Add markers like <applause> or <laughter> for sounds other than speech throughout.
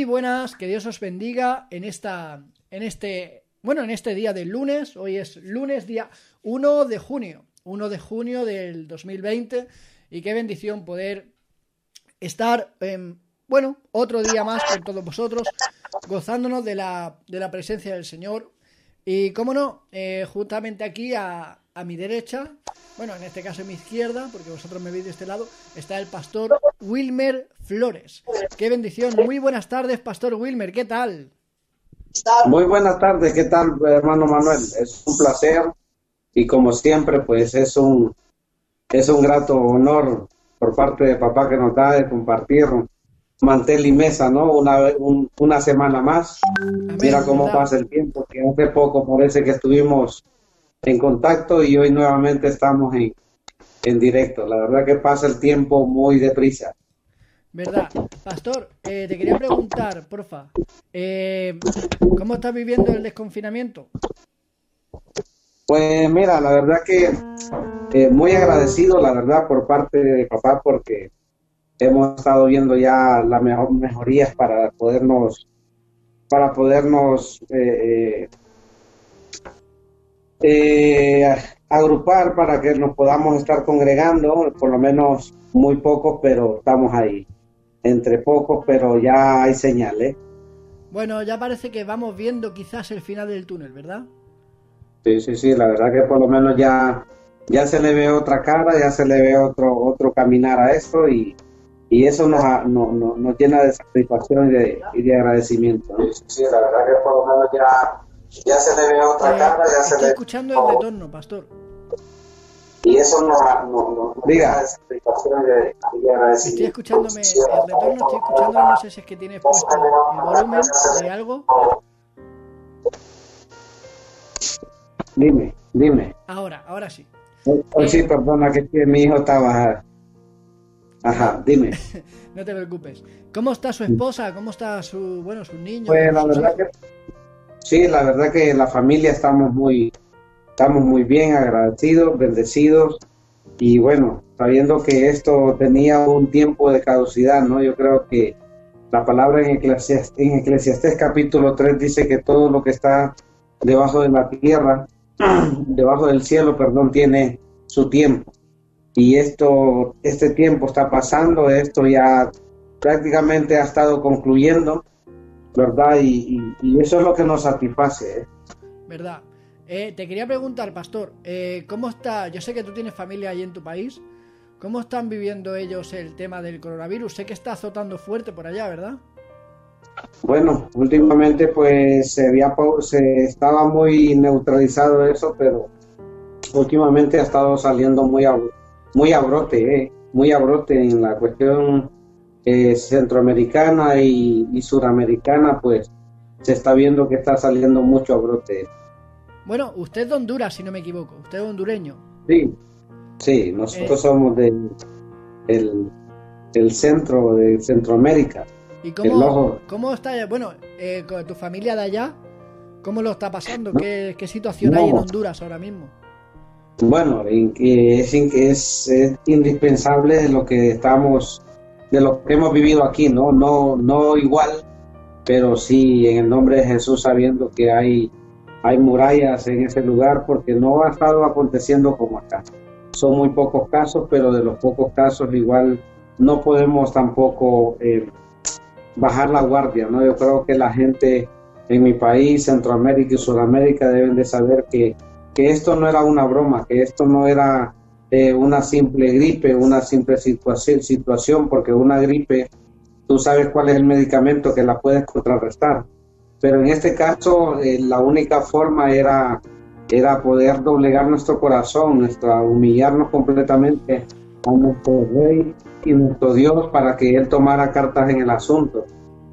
Muy buenas, que Dios os bendiga en esta en este bueno, en este día del lunes, hoy es lunes día 1 de junio, 1 de junio del 2020 y qué bendición poder estar bueno, otro día más con todos vosotros gozándonos de la de la presencia del Señor. Y cómo no, eh, justamente aquí a, a mi derecha, bueno, en este caso a mi izquierda, porque vosotros me veis de este lado, está el pastor Wilmer Flores. Qué bendición. Muy buenas tardes, pastor Wilmer, ¿qué tal? Muy buenas tardes, ¿qué tal, hermano Manuel? Es un placer y como siempre, pues es un es un grato honor por parte de papá que nos da de compartir mantel y mesa, ¿no? Una, una semana más. Mira cómo pasa el tiempo, que hace poco parece que estuvimos en contacto y hoy nuevamente estamos en, en directo. La verdad que pasa el tiempo muy deprisa. ¿Verdad? Pastor, eh, te quería preguntar, porfa, eh, ¿cómo estás viviendo el desconfinamiento? Pues mira, la verdad que eh, muy agradecido, la verdad, por parte de papá, porque hemos estado viendo ya las mejor, mejorías para podernos, para podernos agrupar, para que nos podamos estar congregando, por lo menos muy pocos, pero estamos ahí entre pocos, pero ya hay señales. Bueno, ya parece que vamos viendo quizás el final del túnel, ¿verdad? Sí, sí, sí, la verdad que por lo menos ya, ya se le ve otra cara, ya se le ve otro, otro caminar a esto y, y eso nos, nos, nos, llena de satisfacción y de, y de agradecimiento. Sí, sí, la verdad que por lo menos ya, ya se le ve otra eh, cara, ya se le... escuchando el retorno, pastor. Y eso nos, nos diga Estoy escuchándome el retorno, estoy escuchando, no sé si es que tienes puesto el volumen de algo. Dime, dime. Ahora, ahora sí. Oh, sí, perdona, que mi hijo estaba... Ajá, dime. <laughs> no te preocupes. ¿Cómo está su esposa? ¿Cómo está su, bueno, sus niños? Pues la verdad que... Sí, la verdad que la familia estamos muy, estamos muy bien, agradecidos, bendecidos y bueno, sabiendo que esto tenía un tiempo de caducidad, ¿no? Yo creo que la palabra en Eclesiastés, en Eclesiastés capítulo 3 dice que todo lo que está debajo de la tierra, <clears throat> debajo del cielo, perdón, tiene su tiempo. Y esto, este tiempo está pasando, esto ya prácticamente ha estado concluyendo, ¿verdad? Y, eso es lo que nos satisface. ¿eh? ¿Verdad? Eh, te quería preguntar, Pastor, eh, ¿cómo está? Yo sé que tú tienes familia ahí en tu país. ¿Cómo están viviendo ellos el tema del coronavirus? Sé que está azotando fuerte por allá, ¿verdad? Bueno, últimamente pues se, había, se estaba muy neutralizado eso, pero últimamente ha estado saliendo muy a, muy a brote, eh, muy a brote en la cuestión centroamericana y, y suramericana, pues se está viendo que está saliendo mucho a brote. Bueno, usted es de Honduras, si no me equivoco. Usted es hondureño. Sí, sí, nosotros eh. somos del el, centro de Centroamérica. ¿Y cómo, cómo está, bueno, eh, con tu familia de allá, cómo lo está pasando? ¿Qué, situación hay en Honduras ahora mismo? Bueno, es, es, es indispensable lo que estamos, de lo que hemos vivido aquí, ¿no? No, no igual, pero sí en el nombre de Jesús sabiendo que hay hay murallas en ese lugar porque no ha estado aconteciendo como acá. Son muy pocos casos, pero de los pocos casos igual no podemos tampoco eh, bajar la guardia, ¿no? Yo creo que la gente en mi país, Centroamérica y Sudamérica deben de saber que, que esto no era una broma, que esto no era eh, una simple gripe, una simple situación, situación, porque una gripe, tú sabes cuál es el medicamento que la puedes contrarrestar pero en este caso eh, la única forma era, era poder doblegar nuestro corazón, nuestra, humillarnos completamente a nuestro Rey y nuestro Dios para que Él tomara cartas en el asunto.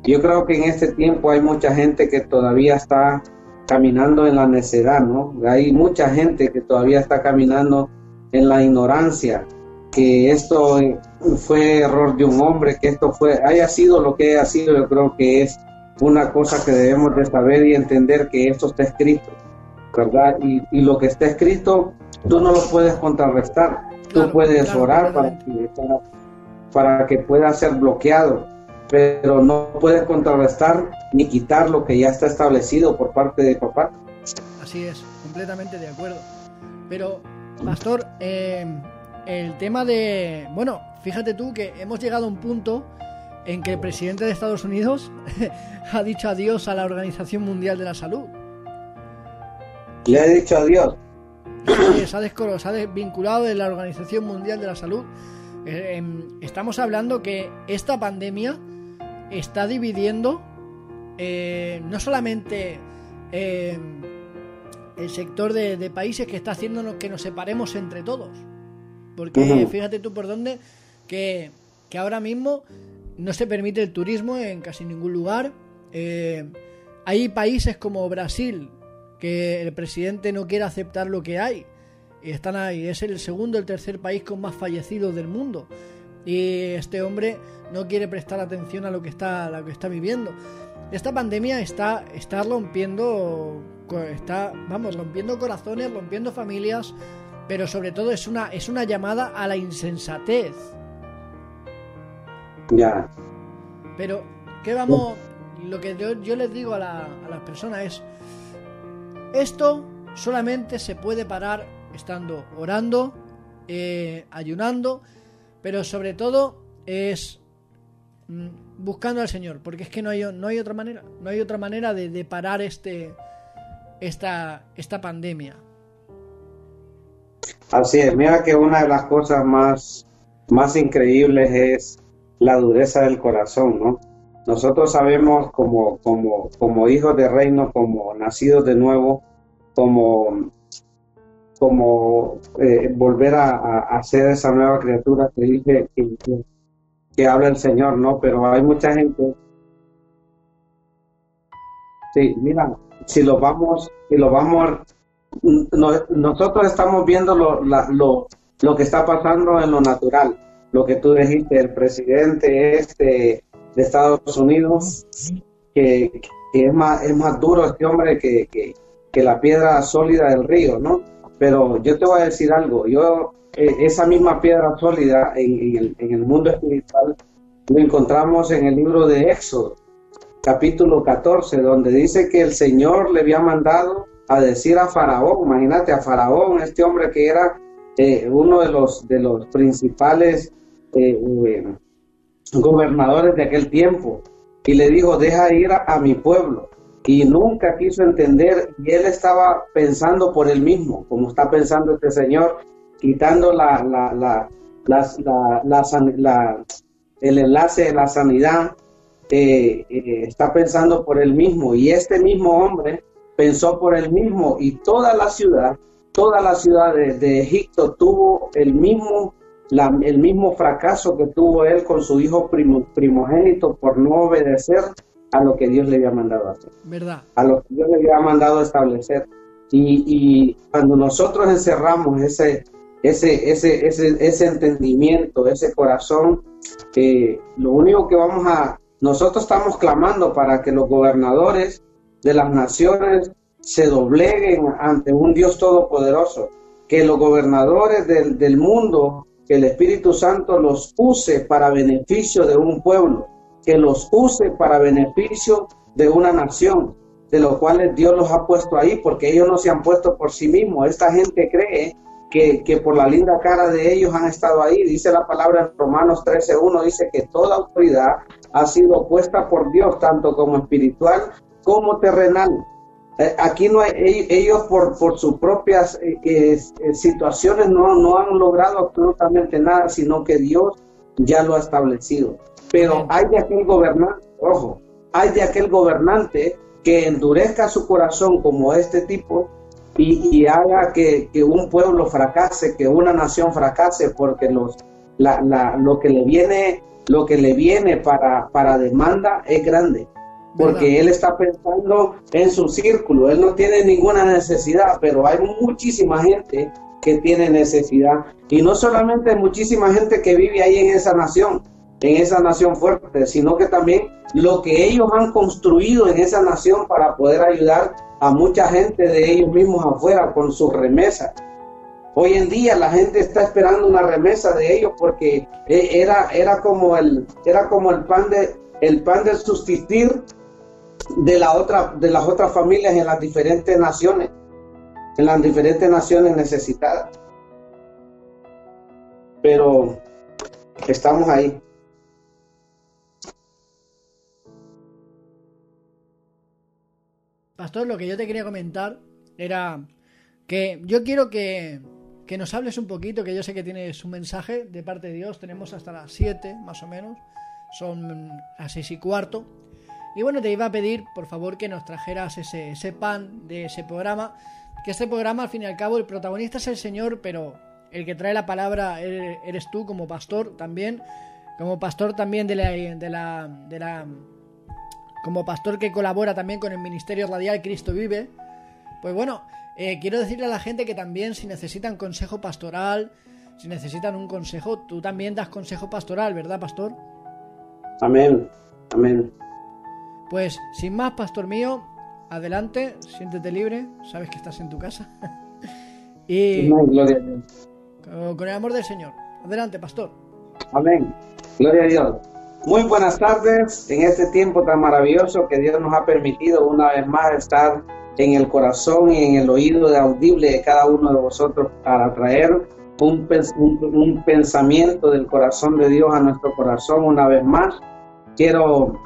Yo creo que en este tiempo hay mucha gente que todavía está caminando en la necedad, ¿no? Hay mucha gente que todavía está caminando en la ignorancia, que esto fue error de un hombre, que esto fue, haya sido lo que haya sido, yo creo que es una cosa que debemos de saber y entender que esto está escrito, ¿verdad? Y, y lo que está escrito, tú no lo puedes contrarrestar, tú puedes orar para, que, para, que pueda ser bloqueado, pero no puedes contrarrestar ni quitar lo que ya está establecido por parte de papá. Así es, completamente de acuerdo. Pero, Pastor, eh, el tema de... Bueno, fíjate tú que hemos llegado a un punto en que el presidente de Estados Unidos <laughs> ha dicho adiós a la Organización Mundial de la Salud. Le ha dicho adiós. se ha, se ha desvinculado de la Organización Mundial de la Salud. Eh, em, estamos hablando que esta pandemia está dividiendo eh, no solamente el sector de, países que está haciendo que nos separemos entre todos. Porque fíjate tú por dónde que, que, ahora mismo no se permite el turismo en casi ningún lugar. Eh, hay países como Brasil que el presidente no quiere aceptar lo que hay. Y están ahí. Es el segundo, el tercer país con más fallecidos del mundo. Y este hombre no quiere prestar atención a lo que está, lo que está viviendo. Esta pandemia está, está rompiendo, está, vamos, rompiendo corazones, rompiendo familias, pero sobre todo es una, es una llamada a la insensatez. Ya. Pero, ¿qué vamos? Lo que yo, les digo a, la, a las personas es, esto solamente se puede parar estando orando, eh, ayunando, pero sobre todo es mm, buscando al Señor, porque es que no hay, no hay otra manera, no hay otra manera de, parar este, esta, esta pandemia. Así es, mira que una de las cosas más, más increíbles es la dureza del corazón, ¿no? Nosotros sabemos como, como, como hijos de reino, como nacidos de nuevo, como, como eh, volver a, a, ser esa nueva criatura que dice que, habla el Señor, ¿no? Pero hay mucha gente. Sí, mira, si lo vamos, si lo vamos, nosotros estamos viendo lo, lo, lo que está pasando en lo natural, lo que tú dijiste, el presidente este de Estados Unidos, que, es, más, es más duro este hombre que, que, la piedra sólida del río, ¿no? Pero yo te voy a decir algo, yo eh, esa misma piedra sólida en, el, en el mundo espiritual lo encontramos en el libro de Éxodo, capítulo 14, donde dice que el Señor le había mandado a decir a Faraón, imagínate a Faraón, este hombre que era eh, uno de los, de los principales eh, gobernadores de aquel tiempo y le dijo, deja ir a, mi pueblo. Y nunca quiso entender y él estaba pensando por él mismo, como está pensando este señor, quitando la, la, la, la el enlace de la sanidad, eh, eh, está pensando por él mismo. Y este mismo hombre pensó por él mismo y toda la ciudad, toda la ciudad de, de Egipto tuvo el mismo el mismo fracaso que tuvo él con su hijo primogénito por no obedecer a lo que Dios le había mandado hacer. ¿Verdad? A lo que Dios le había mandado establecer. Y, cuando nosotros encerramos ese, ese, ese, ese, ese entendimiento, ese corazón, eh, lo único que vamos a, nosotros estamos clamando para que los gobernadores de las naciones se dobleguen ante un Dios todopoderoso, que los gobernadores del, del mundo que el Espíritu Santo los use para beneficio de un pueblo, que los use para beneficio de una nación, de los cuales Dios los ha puesto ahí, porque ellos no se han puesto por sí mismos. Esta gente cree que, que por la linda cara de ellos han estado ahí. Dice la palabra en Romanos 13.1, dice que toda autoridad ha sido puesta por Dios, tanto como espiritual como terrenal. Eh, aquí no hay, ellos por, por sus propias eh, eh, situaciones no, no han logrado absolutamente nada, sino que Dios ya lo ha establecido. Pero hay de aquel gobernante, ojo, hay de aquel gobernante que endurezca su corazón como este tipo y, haga que, un pueblo fracase, que una nación fracase, porque los, la, la, lo que le viene, lo que le viene para, para demanda es grande porque él está pensando en su círculo, él no tiene ninguna necesidad, pero hay muchísima gente que tiene necesidad y no solamente muchísima gente que vive ahí en esa nación, en esa nación fuerte, sino que también lo que ellos han construido en esa nación para poder ayudar a mucha gente de ellos mismos afuera con sus remesas. Hoy en día la gente está esperando una remesa de ellos porque eh, era, era, como, el, era como el pan de, el pan del subsistir de, la otra, de las otras familias en las diferentes naciones, en las diferentes naciones necesitadas. Pero estamos ahí. Pastor, lo que yo te quería comentar era que yo quiero que, que nos hables un poquito, que yo sé que tienes un mensaje de parte de Dios, tenemos hasta las 7 más o menos, son las 6 y cuarto. Y bueno, te iba a pedir, por favor, que nos trajeras ese, ese pan de ese programa, que este programa, al fin y al cabo, el protagonista es el Señor, pero el que trae la palabra eres tú como pastor también, como pastor también de la, de la, de la como pastor que colabora también con el Ministerio Radial Cristo Vive, pues bueno, eh, quiero decirle a la gente que también si necesitan consejo pastoral, si necesitan un consejo, tú también das consejo pastoral, ¿verdad, pastor? Amén, amén. Pues sin más, pastor mío, adelante, siéntete libre, sabes que estás en tu casa. <laughs> y gloria a Dios. Con el amor del Señor. Adelante, pastor. Amén. Gloria a Dios. Muy buenas tardes en este tiempo tan maravilloso que Dios nos ha permitido una vez más estar en el corazón y en el oído de audible de cada uno de vosotros para traer un, un, pensamiento del corazón de Dios a nuestro corazón una vez más. Quiero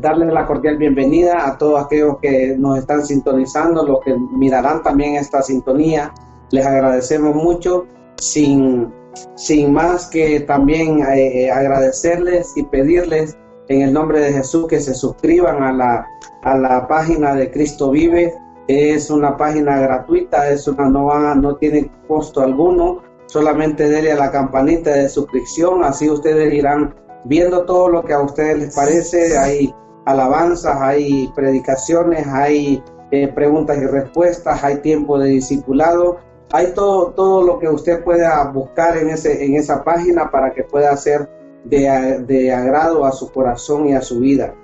darles la cordial bienvenida a todos aquellos que nos están sintonizando, los que mirarán también esta sintonía. Les agradecemos mucho. Sin sin más que también eh, eh, agradecerles y pedirles en el nombre de Jesús que se suscriban a la, a la página de Cristo Vive. Es una página gratuita, es una no, no tiene costo alguno, solamente denle a la campanita de suscripción, así ustedes irán viendo todo lo que a ustedes les parece. Hay alabanzas, hay predicaciones, hay eh, preguntas y respuestas, hay tiempo de discipulado hay todo, todo lo que usted pueda buscar en, ese, en esa página para que pueda ser de, agrado a su corazón y a su vida.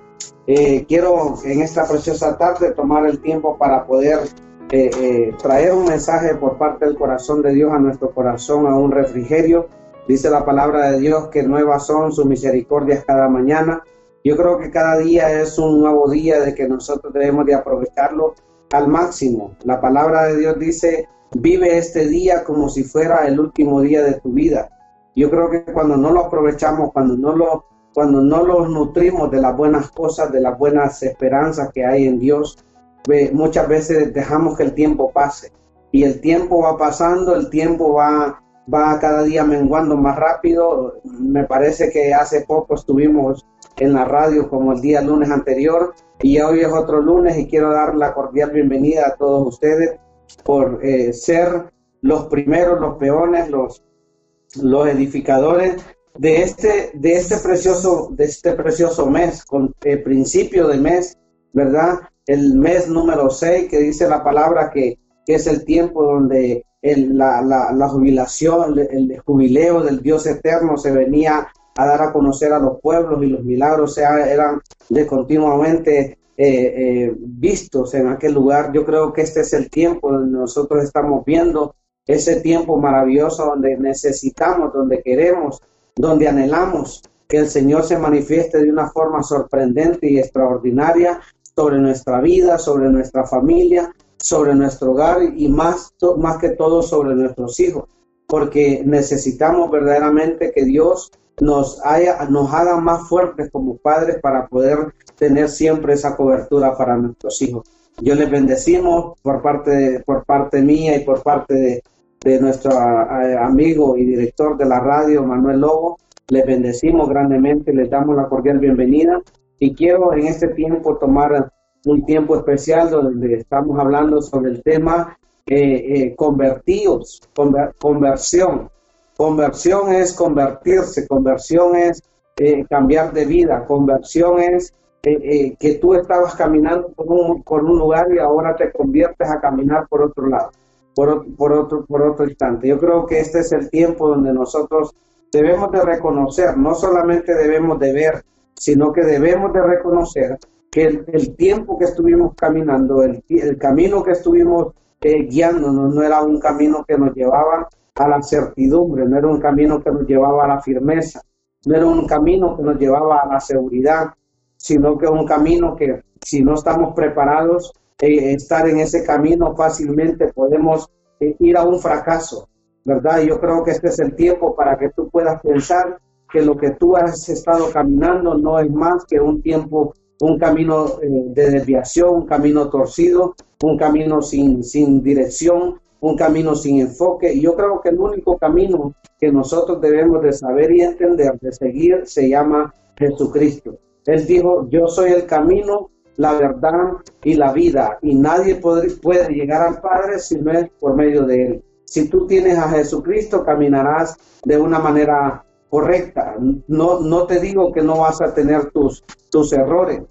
Eh, quiero en esta preciosa tarde tomar el tiempo para poder eh, eh, traer un mensaje por parte del corazón de Dios a nuestro corazón, a un refrigerio. Dice la palabra de Dios que nuevas son sus misericordias cada mañana. Yo creo que cada día es un nuevo día de que nosotros debemos de aprovecharlo al máximo. La palabra de Dios dice Vive este día como si fuera el último día de tu vida. Yo creo que cuando no lo aprovechamos, cuando no lo, cuando no los nutrimos de las buenas cosas, de las buenas esperanzas que hay en Dios, muchas veces dejamos que el tiempo pase. Y el tiempo va pasando, el tiempo va, va cada día menguando más rápido. Me parece que hace poco estuvimos en la radio como el día lunes anterior y hoy es otro lunes y quiero dar la cordial bienvenida a todos ustedes por eh, ser los primeros, los peones, los, los edificadores de este, de este precioso, de este precioso mes, con el principio de mes, ¿verdad? El mes número 6, que dice la palabra que, es el tiempo donde la, la, jubilación, el, jubileo del Dios eterno se venía a dar a conocer a los pueblos y los milagros eran de continuamente eh, eh, vistos en aquel lugar. Yo creo que este es el tiempo donde nosotros estamos viendo ese tiempo maravilloso donde necesitamos, donde queremos, donde anhelamos que el Señor se manifieste de una forma sorprendente y extraordinaria sobre nuestra vida, sobre nuestra familia, sobre nuestro hogar y más, más que todo sobre nuestros hijos, porque necesitamos verdaderamente que Dios nos, haya, nos haga más fuertes como padres para poder tener siempre esa cobertura para nuestros hijos. Yo les bendecimos por parte, por parte mía y por parte de, de nuestro amigo y director de la radio, Manuel Lobo. Les bendecimos grandemente, les damos la cordial bienvenida y quiero en este tiempo tomar un tiempo especial donde estamos hablando sobre el tema eh, eh convertidos, conversión. Conversión es convertirse, conversión es eh, cambiar de vida, conversión es eh, eh, que tú estabas caminando por un, lugar y ahora te conviertes a caminar por otro lado, por, por, otro, por otro instante. Yo creo que este es el tiempo donde nosotros debemos de reconocer, no solamente debemos de ver, sino que debemos de reconocer que el, tiempo que estuvimos caminando, el, el camino que estuvimos eh, guiándonos, no era un camino que nos llevaba a la certidumbre, no era un camino que nos llevaba a la firmeza, no era un camino que nos llevaba a la seguridad, sino que un camino que si no estamos preparados, eh, estar en ese camino fácilmente podemos eh, ir a un fracaso, ¿verdad? Yo creo que este es el tiempo para que tú puedas pensar que lo que tú has estado caminando no es más que un tiempo, un camino eh, de desviación, un camino torcido, un camino sin, sin dirección, un camino sin enfoque. Y yo creo que el único camino que nosotros debemos de saber y entender, de seguir, se llama Jesucristo. Él dijo, yo soy el camino, la verdad y la vida, y nadie puede, llegar al Padre si no es por medio de Él. Si tú tienes a Jesucristo, caminarás de una manera correcta. No, no te digo que no vas a tener tus, tus errores,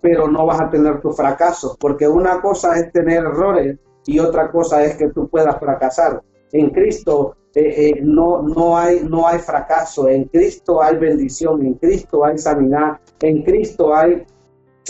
pero no vas a tener tus fracasos, porque una cosa es tener errores y otra cosa es que tú puedas fracasar. En Cristo eh, eh, no, no, hay, no hay fracaso, en Cristo hay bendición, en Cristo hay sanidad, en Cristo hay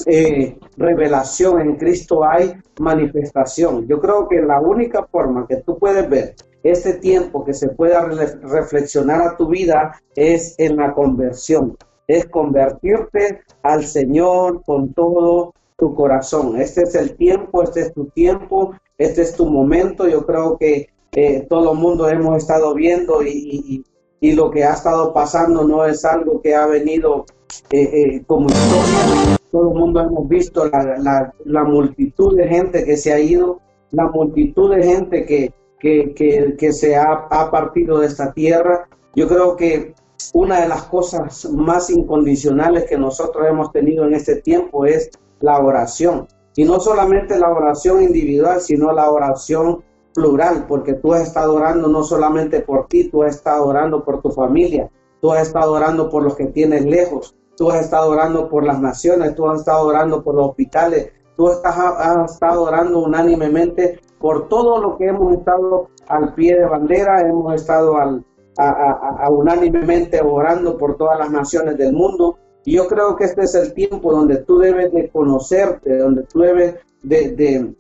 eh, revelación, en Cristo hay manifestación. Yo creo que la única forma que tú puedes ver este tiempo que se pueda reflexionar a tu vida es en la conversión, es convertirte al Señor con todo tu corazón. Este es el tiempo, este es tu tiempo, este es tu momento. Yo creo que eh, todo el mundo hemos estado viendo y, lo que ha estado pasando no es algo que ha venido eh, eh, como historia. Todo el mundo hemos visto la, multitud de gente que se ha ido, la multitud de gente que, que, que, se ha, ha, partido de esta tierra. Yo creo que una de las cosas más incondicionales que nosotros hemos tenido en este tiempo es la oración. Y no solamente la oración individual, sino la oración plural, porque tú has estado orando no solamente por ti, tú has estado orando por tu familia, tú has estado orando por los que tienes lejos, tú has estado orando por las naciones, tú has estado orando por los hospitales, tú has estado orando unánimemente por todo lo que hemos estado al pie de bandera, hemos estado al, a, unánimemente orando por todas las naciones del mundo. Yo creo que este es el tiempo donde tú debes de conocerte, donde tú debes de,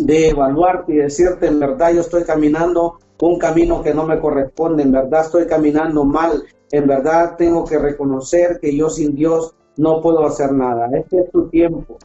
de, evaluarte y decirte, en verdad yo estoy caminando un camino que no me corresponde, en verdad estoy caminando mal, en verdad tengo que reconocer que yo sin Dios no puedo hacer nada. Este es tu tiempo,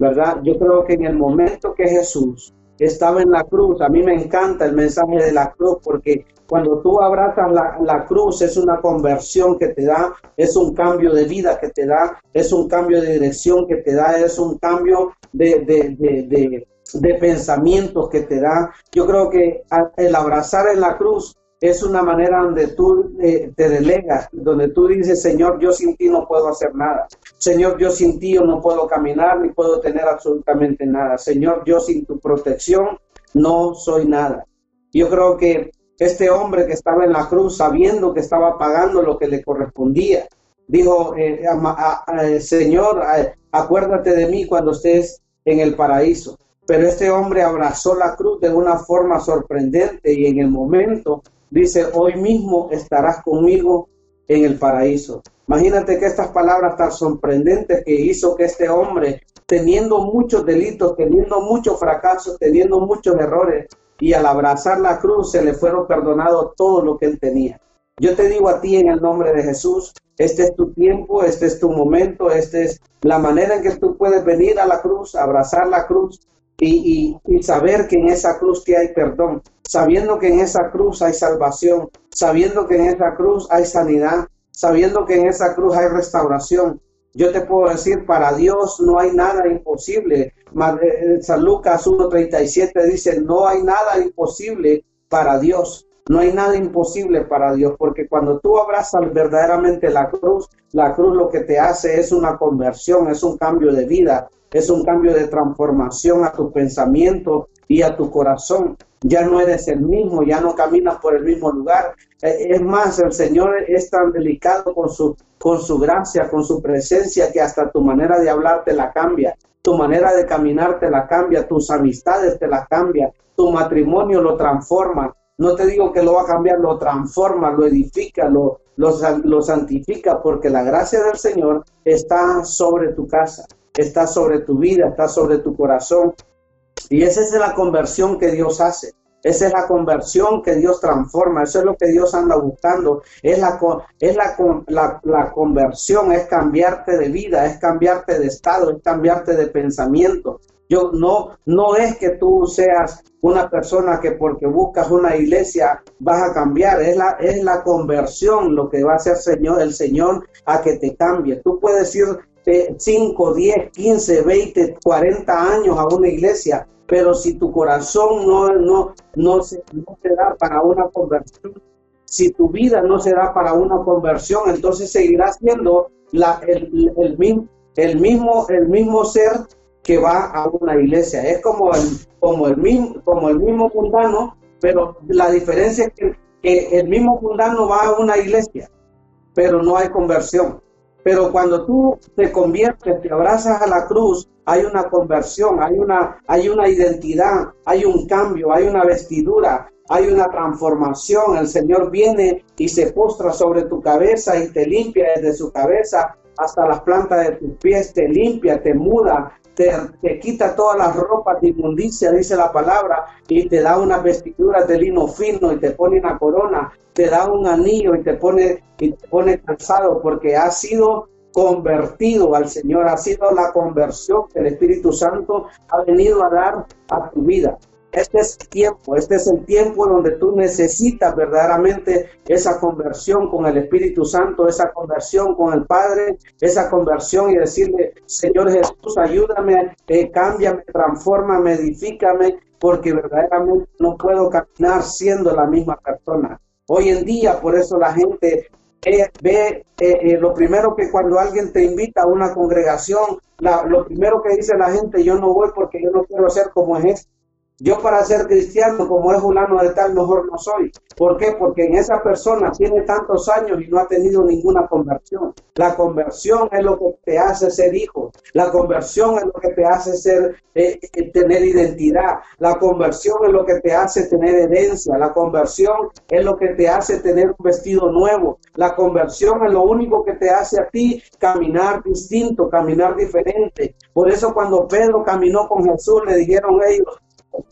¿verdad? Yo creo que en el momento que Jesús estaba en la cruz. A mí me encanta el mensaje de la cruz porque cuando tú abrazas la, cruz es una conversión que te da, es un cambio de vida que te da, es un cambio de dirección que te da, es un cambio de, de, de pensamientos que te da. Yo creo que el abrazar en la cruz es una manera donde tú eh, te delegas, donde tú dices, Señor, yo sin ti no puedo hacer nada. Señor, yo sin ti no puedo caminar ni puedo tener absolutamente nada. Señor, yo sin tu protección no soy nada. Yo creo que este hombre que estaba en la cruz, sabiendo que estaba pagando lo que le correspondía, dijo, eh, Señor, acuérdate de mí cuando estés en el paraíso. Pero este hombre abrazó la cruz de una forma sorprendente y en el momento dice, hoy mismo estarás conmigo en el paraíso. Imagínate que estas palabras tan sorprendentes que hizo que este hombre, teniendo muchos delitos, teniendo muchos fracasos, teniendo muchos errores, y al abrazar la cruz se le fueron perdonados todo lo que él tenía. Yo te digo a ti en el nombre de Jesús, este es tu tiempo, este es tu momento, esta es la manera en que tú puedes venir a la cruz, abrazar la cruz y, saber que en esa cruz que hay perdón, sabiendo que en esa cruz hay salvación, sabiendo que en esa cruz hay sanidad, sabiendo que en esa cruz hay restauración. Yo te puedo decir, para Dios no hay nada imposible. Eh, San Lucas 1.37 dice, no hay nada imposible para Dios. No hay nada imposible para Dios, porque cuando tú abrazas verdaderamente la cruz, la cruz lo que te hace es una conversión, es un cambio de vida, es un cambio de transformación a tu pensamiento y a tu corazón. Ya no eres el mismo, ya no caminas por el mismo lugar. Eh, es más, el Señor es tan delicado con su, con su gracia, con su presencia, que hasta tu manera de hablar te la cambia, tu manera de caminar te la cambia, tus amistades te la cambia, tu matrimonio lo transforma. No te digo que lo va a cambiar, lo transforma, lo edifica, lo, lo, lo santifica, porque la gracia del Señor está sobre tu casa está sobre tu vida, está sobre tu corazón. Y esa es la conversión que Dios hace. Esa es la conversión que Dios transforma, eso es lo que Dios anda buscando. Es la, es la, la, la, conversión, es cambiarte de vida, es cambiarte de estado, es cambiarte de pensamiento. Yo no, no es que tú seas una persona que porque buscas una iglesia vas a cambiar, es la, es la conversión lo que va a hacer Señor, el Señor a que te cambie. Tú puedes ir 5, 10, 15, 20, 40 años a una iglesia, pero si tu corazón no, no, no, se, no da para una conversión, si tu vida no se da para una conversión, entonces seguirás siendo la, el, el, el, mismo, el mismo ser que va a una iglesia. Es como el, como el, mismo, como el mismo mundano, pero la diferencia es que, que el mismo mundano va a una iglesia, pero no hay conversión. Pero cuando tú te conviertes, te abrazas a la cruz, hay una conversión, hay una, hay una identidad, hay un cambio, hay una vestidura, hay una transformación. El Señor viene y se postra sobre tu cabeza y te limpia desde su cabeza hasta las plantas de tus pies, te limpia, te muda, te, quita todas las ropas de inmundicia, dice la palabra, y te da unas vestiduras de lino fino y te pone una corona te da un anillo y te pone, y te pone calzado porque ha sido convertido al Señor, ha sido la conversión que el Espíritu Santo ha venido a dar a tu vida. Este es el tiempo, este es el tiempo donde tú necesitas verdaderamente esa conversión con el Espíritu Santo, esa conversión con el Padre, esa conversión y decirle, Señor Jesús, ayúdame, eh, cámbiame, transfórmame, edifícame, porque verdaderamente no puedo caminar siendo la misma persona. Hoy en día, por eso la gente ve eh, eh, lo primero que cuando alguien te invita a una congregación, lo primero que dice la gente, yo no voy porque yo no quiero ser como es. Yo para ser cristiano, como es fulano de tal, mejor no soy. ¿Por qué? Porque en esa persona tiene tantos años y no ha tenido ninguna conversión. La conversión es lo que te hace ser hijo. La conversión es lo que te hace ser, eh, eh, tener identidad. La conversión es lo que te hace tener herencia. La conversión es lo que te hace tener un vestido nuevo. La conversión es lo único que te hace a ti caminar distinto, caminar diferente. Por eso cuando Pedro caminó con Jesús, le dijeron ellos,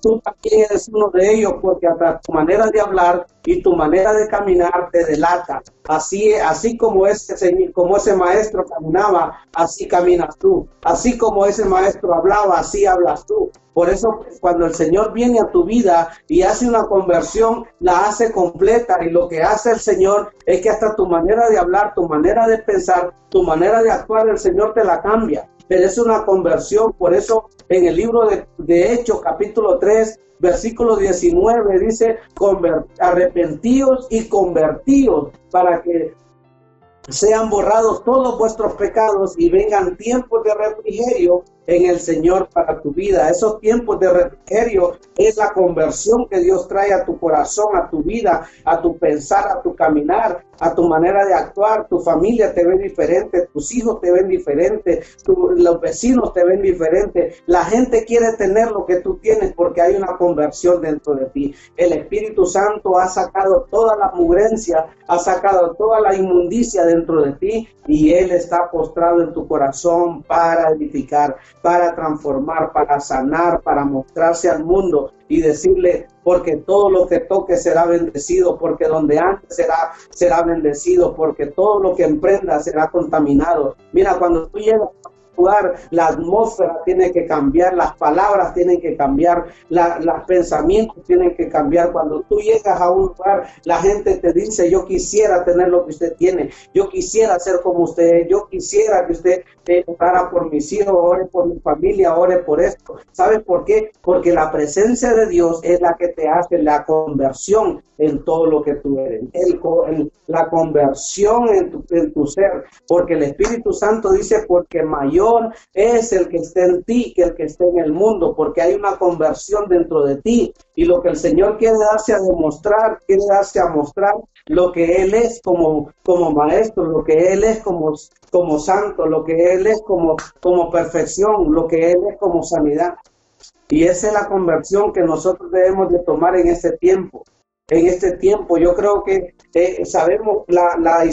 tú también eres uno de ellos porque hasta tu manera de hablar y tu manera de caminar te delata. Así, así como ese, como ese maestro caminaba, así caminas tú. Así como ese maestro hablaba, así hablas tú. Por eso cuando el Señor viene a tu vida y hace una conversión, la hace completa y lo que hace el Señor es que hasta tu manera de hablar, tu manera de pensar, tu manera de actuar, el Señor te la cambia pero es una conversión. Por eso en el libro de, de Hechos, capítulo 3, versículo 19, dice, arrepentíos y convertíos para que sean borrados todos vuestros pecados y vengan tiempos de refrigerio en el Señor para tu vida. Esos tiempos de refrigerio es la conversión que Dios trae a tu corazón, a tu vida, a tu pensar, a tu caminar, a tu manera de actuar. Tu familia te ve diferente, tus hijos te ven diferente, los vecinos te ven diferente. La gente quiere tener lo que tú tienes porque hay una conversión dentro de ti. El Espíritu Santo ha sacado toda la mugrencia, ha sacado toda la inmundicia dentro de ti y Él está postrado en tu corazón para edificar para transformar, para sanar, para mostrarse al mundo y decirle, porque todo lo que toque será bendecido, porque donde antes será, será bendecido, porque todo lo que emprenda será contaminado. Mira, cuando tú llegas la atmósfera tiene que cambiar, las palabras tienen que cambiar, los pensamientos tienen que cambiar. Cuando tú llegas a un lugar, la gente te dice, yo quisiera tener lo que usted tiene, yo quisiera ser como usted, yo quisiera que usted te orara por mis hijos, ore por mi familia, ore por esto. ¿Sabes por qué? Porque la presencia de Dios es la que te hace la conversión en todo lo que tú eres, el, la conversión en tu, en tu ser, porque el Espíritu Santo dice, porque mayor es el que esté en ti que el que esté en el mundo, porque hay una conversión dentro de ti. Y lo que el Señor quiere darse a demostrar, quiere darse a mostrar lo que Él es como, como maestro, lo que Él es como, como santo, lo que Él es como, como perfección, lo que Él es como sanidad. Y esa es la conversión que nosotros debemos de tomar en este tiempo. En este tiempo yo creo que eh, sabemos la, la,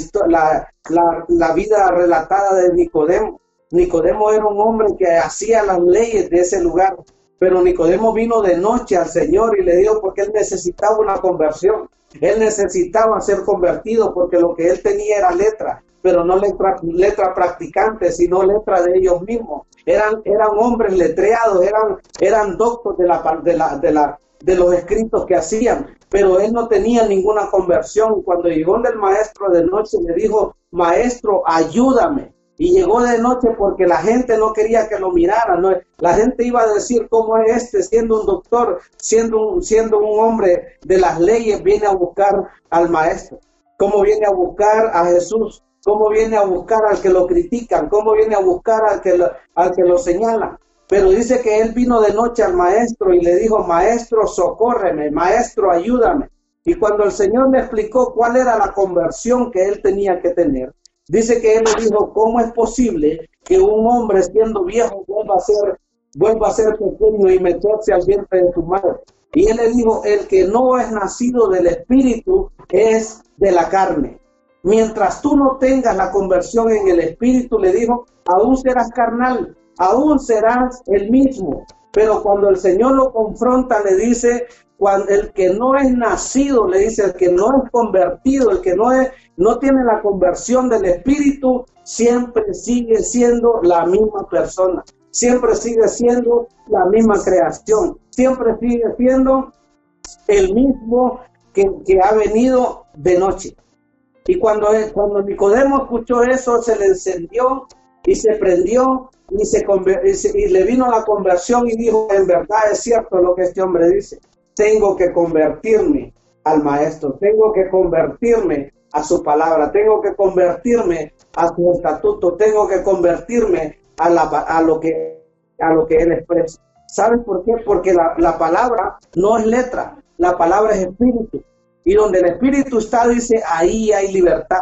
la, la, vida relatada de Nicodemo. Nicodemo era un hombre que hacía las leyes de ese lugar. Pero Nicodemo vino de noche al Señor y le dijo porque él necesitaba una conversión. Él necesitaba ser convertido porque lo que él tenía era letra, pero no letra, letra practicante, sino letra de ellos mismos. Eran, eran hombres letreados, eran, eran doctos de, la, de, la, de, la, de los escritos que hacían, pero él no tenía ninguna conversión. Cuando llegó el maestro de noche, le dijo, maestro, ayúdame. Y llegó de noche porque la gente no quería que lo mirara. No, la gente iba a decir cómo es este, siendo un doctor, siendo un, siendo un hombre de las leyes, viene a buscar al maestro. Cómo viene a buscar a Jesús. Cómo viene a buscar al que lo critican. Cómo viene a buscar al que lo, al que lo. Pero dice que él vino de noche al maestro y le dijo, maestro, socórreme, maestro, ayúdame. Y cuando el Señor le explicó cuál era la conversión que él tenía que tener, Dice que él le dijo, ¿cómo es posible que un hombre siendo viejo vuelva a ser, vuelva a ser pequeño y meterse al vientre de su madre? Y él le dijo, el que no es nacido del espíritu es de la carne. Mientras tú no tengas la conversión en el espíritu, le dijo, aún serás carnal, aún serás el mismo. Pero cuando el Señor lo confronta, le dice, cuando el que no es nacido, le dice, el que no es convertido, el que no, es, no tiene la conversión del Espíritu, siempre sigue siendo la misma persona, siempre sigue siendo la misma creación, siempre sigue siendo el mismo que, ha venido de noche. Y cuando, cuando Nicodemo escuchó eso, se le encendió y se prendió y, se, y le vino la conversión y dijo, en verdad es cierto lo que este hombre dice tengo que convertirme al maestro, tengo que convertirme a su palabra, tengo que convertirme a su estatuto, tengo que convertirme a, a, lo, que, a lo que él expresa. ¿Sabes por qué? Porque la, la palabra no es letra, la palabra es espíritu. Y donde el espíritu está, dice, ahí hay libertad.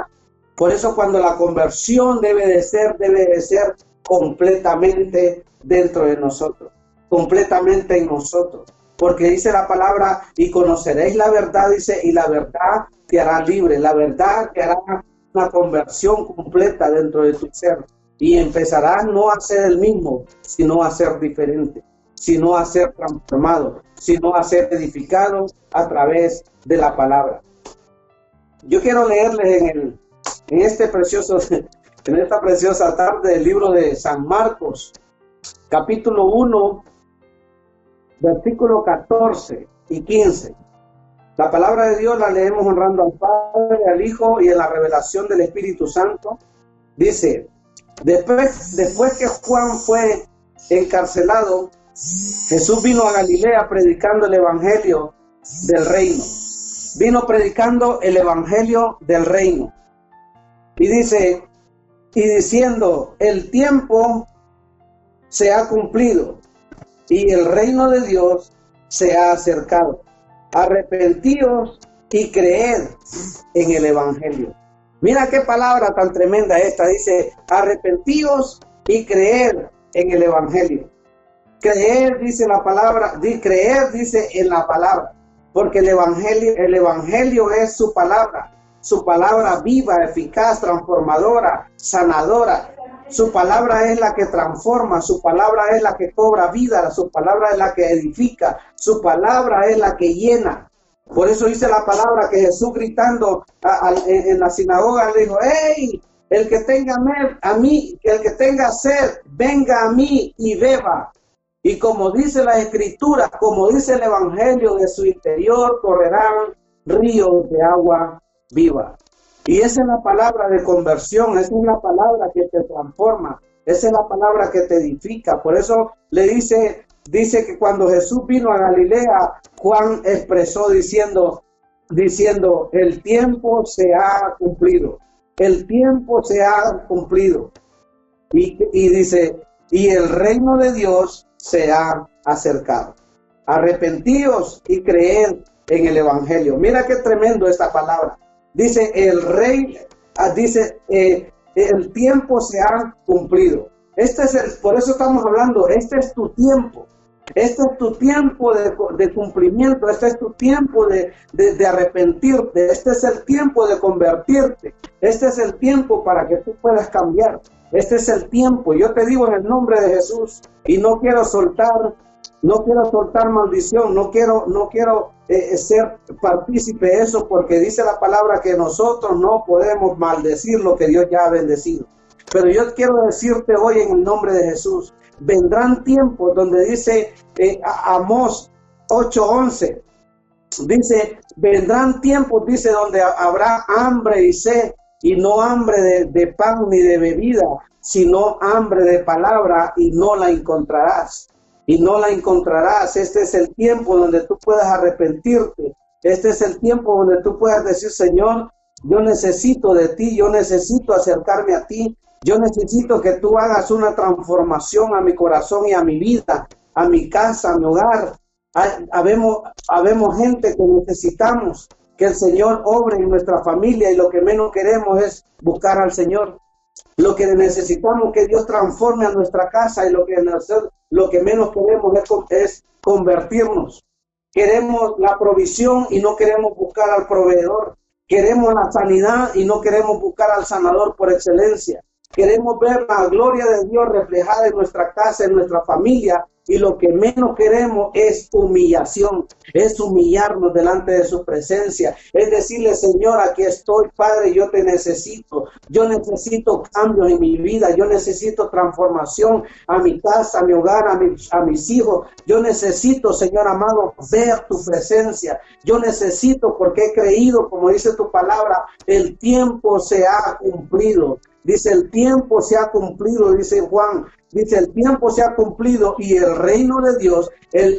Por eso cuando la conversión debe de ser, debe de ser completamente dentro de nosotros, completamente en nosotros porque dice la palabra, y conoceréis la verdad, dice, y la verdad te hará libre, la verdad te hará una conversión completa dentro de tu ser, y empezarás no a ser el mismo, sino a ser diferente, sino a ser transformado, sino a ser edificado a través de la palabra. Yo quiero leerles en, el, en este precioso, <laughs> en esta preciosa tarde el libro de San Marcos, capítulo 1, versículos 14 y 15. La palabra de Dios la leemos honrando al Padre, al Hijo y en la revelación del Espíritu Santo. Dice, después, después que Juan fue encarcelado, Jesús vino a Galilea predicando el Evangelio del reino. Vino predicando el Evangelio del reino. Y dice, y diciendo, el tiempo se ha cumplido y el reino de Dios se ha acercado. Arrepentíos y creed en el Evangelio. Mira qué palabra tan tremenda esta. Dice, arrepentíos y creed en el Evangelio. Creer, dice la palabra, creer, dice en la palabra. Porque el Evangelio, el Evangelio es su palabra. Su palabra viva, eficaz, transformadora, sanadora. Su palabra es la que transforma, su palabra es la que cobra vida, su palabra es la que edifica, su palabra es la que llena. Por eso dice la palabra que Jesús gritando en, la sinagoga dijo, hey, el que tenga a mí, el que tenga sed, venga a mí y beba. Y como dice la escritura, como dice el evangelio, de su interior correrán ríos de agua viva. Y esa es la palabra de conversión, es la palabra que te transforma, es la palabra que te edifica. Por eso le dice, dice que cuando Jesús vino a Galilea, Juan expresó diciendo, diciendo, el tiempo se ha cumplido, el tiempo se ha cumplido. Y, y dice, y el reino de Dios se ha acercado. Arrepentíos y creed en el Evangelio. Mira qué tremendo esta palabra. Dice, el rey, ah, dice, eh, el tiempo se ha cumplido. Este es el, por eso estamos hablando, este es tu tiempo. Este es tu tiempo de, cumplimiento, este es tu tiempo de, de, arrepentirte, este es el tiempo de convertirte, este es el tiempo para que tú puedas cambiar, este es el tiempo. Yo te digo en el nombre de Jesús y no quiero soltar no quiero soltar maldición, no quiero, no quiero eh, ser partícipe de eso porque dice la palabra que nosotros no podemos maldecir lo que Dios ya ha bendecido. Pero yo quiero decirte hoy en el nombre de Jesús, vendrán tiempos donde dice eh, Amós 8:11, dice, vendrán tiempos, dice, donde habrá hambre y sed, y no hambre de pan ni de bebida, sino hambre de palabra, y no la encontrarás y no la encontrarás. Este es el tiempo donde tú puedas arrepentirte. Este es el tiempo donde tú puedas decir, Señor, yo necesito de ti, yo necesito acercarme a ti, yo necesito que tú hagas una transformación a mi corazón y a mi vida, a mi casa, a mi hogar. Habemos, habemos gente que necesitamos que el Señor obre en nuestra familia y lo que menos queremos es buscar al Señor. Lo que necesitamos que Dios transforme a nuestra casa y lo que, lo que menos queremos es, convertirnos. Queremos la provisión y no queremos buscar al proveedor. Queremos la sanidad y no queremos buscar al sanador por excelencia. Queremos ver la gloria de Dios reflejada en nuestra casa, en nuestra familia, y lo que menos queremos es humillación, es humillarnos delante de su presencia, es decirle, Señor, aquí estoy, Padre, yo te necesito, yo necesito cambios en mi vida, yo necesito transformación a mi casa, a mi hogar, a, a mis hijos, yo necesito, Señor amado, ver tu presencia, yo necesito, porque he creído, como dice tu palabra, el tiempo se ha cumplido. Dice, el tiempo se ha cumplido, dice Juan, dice, el tiempo se ha cumplido y el reino de Dios,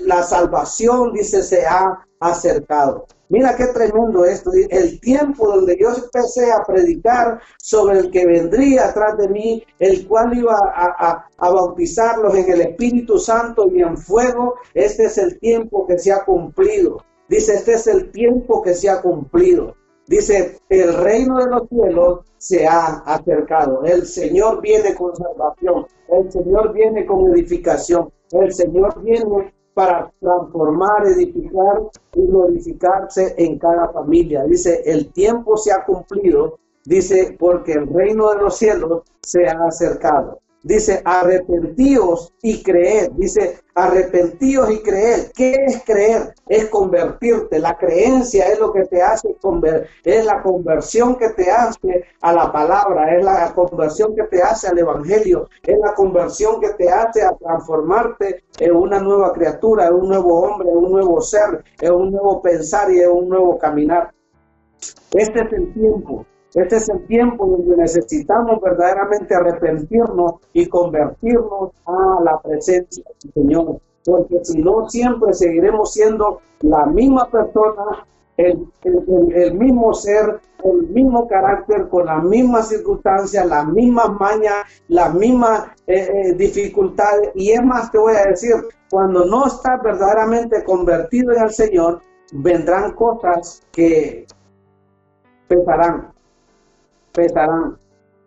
la salvación, dice, se ha acercado. Mira qué tremendo esto. El tiempo donde yo empecé a predicar sobre el que vendría atrás de mí, el cual iba a, a, bautizarlos en el Espíritu Santo y en fuego, este es el tiempo que se ha cumplido. Dice, este es el tiempo que se ha cumplido. Dice, el reino de los cielos se ha acercado. El Señor viene con salvación. El Señor viene con edificación. El Señor viene para transformar, edificar y glorificarse en cada familia. Dice, el tiempo se ha cumplido. Dice, porque el reino de los cielos se ha acercado. Dice, arrepentíos y creed. Dice, arrepentíos y creed. ¿Qué es creer? Es convertirte. La creencia es lo que te hace convertir. Es la conversión que te hace a la palabra. Es la conversión que te hace al evangelio. Es la conversión que te hace a transformarte en una nueva criatura, en un nuevo hombre, en un nuevo ser, en un nuevo pensar y en un nuevo caminar. Este es el tiempo este es el tiempo donde necesitamos verdaderamente arrepentirnos y convertirnos a la presencia del Señor. Porque si no, siempre seguiremos siendo la misma persona, el, mismo ser, el mismo carácter, con las mismas circunstancias, las mismas mañas, las mismas eh, eh, dificultades. Y es más, te voy a decir, cuando no estás verdaderamente convertido en el Señor, vendrán cosas que pesarán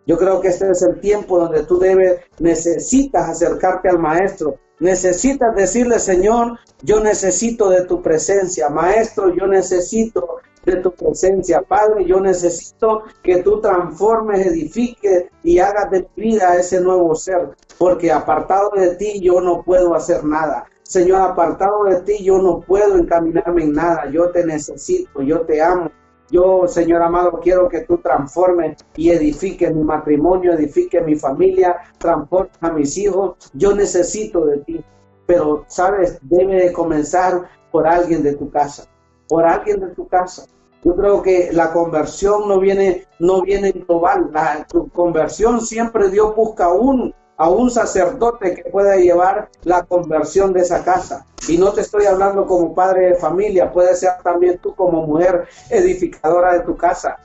Yo creo que este es el tiempo donde tú debes, necesitas acercarte al maestro, necesitas decirle, Señor, yo necesito de tu presencia, maestro, yo necesito de tu presencia, Padre, yo necesito que tú transformes, edifiques y hagas de vida ese nuevo ser, porque apartado de ti yo no puedo hacer nada. Señor, apartado de ti yo no puedo encaminarme en nada, yo te necesito, yo te amo, yo, Señor amado, quiero que tú transformes y edifiques mi matrimonio, edifiques mi familia, transformes a mis hijos. Yo necesito de ti. Pero, sabes, debe de comenzar por alguien de tu casa, por alguien de tu casa. Yo creo que la conversión no viene, no viene global. La conversión siempre Dios busca un a un sacerdote que pueda llevar la conversión de esa casa. Y no te estoy hablando como padre de familia, puede ser también tú como mujer edificadora de tu casa.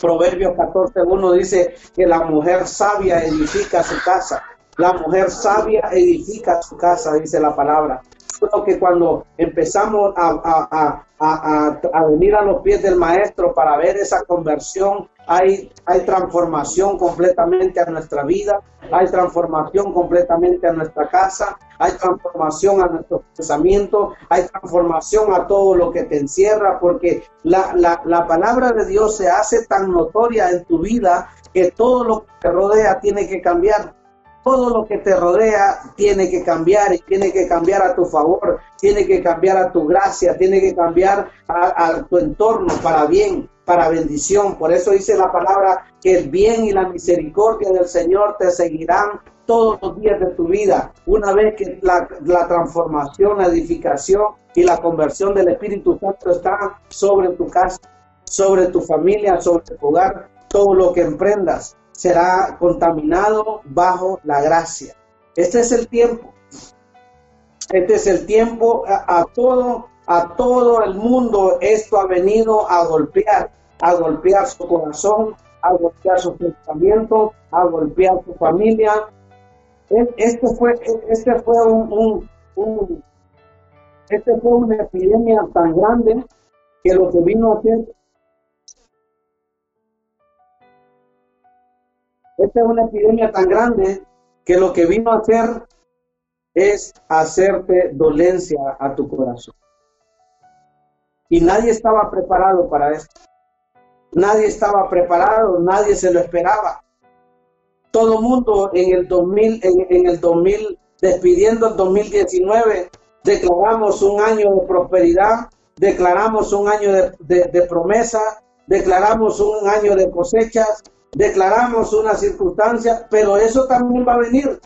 Proverbios 14.1 dice que la mujer sabia edifica su casa. La mujer sabia edifica su casa, dice la palabra. Creo que cuando empezamos a, a, venir a los pies del maestro para ver esa conversión, hay, hay transformación completamente a nuestra vida, hay transformación completamente a nuestra casa, hay transformación a nuestro pensamiento, hay transformación a todo lo que te encierra, porque la, la, la palabra de Dios se hace tan notoria en tu vida que todo lo que te rodea tiene que cambiar. Todo lo que te rodea tiene que cambiar y tiene que cambiar a tu favor, tiene que cambiar a tu gracia, tiene que cambiar a, tu entorno para bien, para bendición. Por eso dice la palabra que el bien y la misericordia del Señor te seguirán todos los días de tu vida. Una vez que la, la transformación, la edificación y la conversión del Espíritu Santo está sobre tu casa, sobre tu familia, sobre tu hogar, todo lo que emprendas será contaminado bajo la gracia. Este es el tiempo. Este es el tiempo a, todo a todo el mundo esto ha venido a golpear, a golpear su corazón, a golpear su pensamiento, a golpear su familia. Este fue, este fue un, un, este fue una epidemia tan grande que lo que vino a hacer Esta es una epidemia tan grande que lo que vino a hacer es hacerte dolencia a tu corazón. Y nadie estaba preparado para esto. Nadie estaba preparado, nadie se lo esperaba. Todo mundo en el 2000, en, el 2000, despidiendo el 2019, declaramos un año de prosperidad, declaramos un año de, de promesa, declaramos un año de cosechas, declaramos una circunstancia, pero eso también va a venir.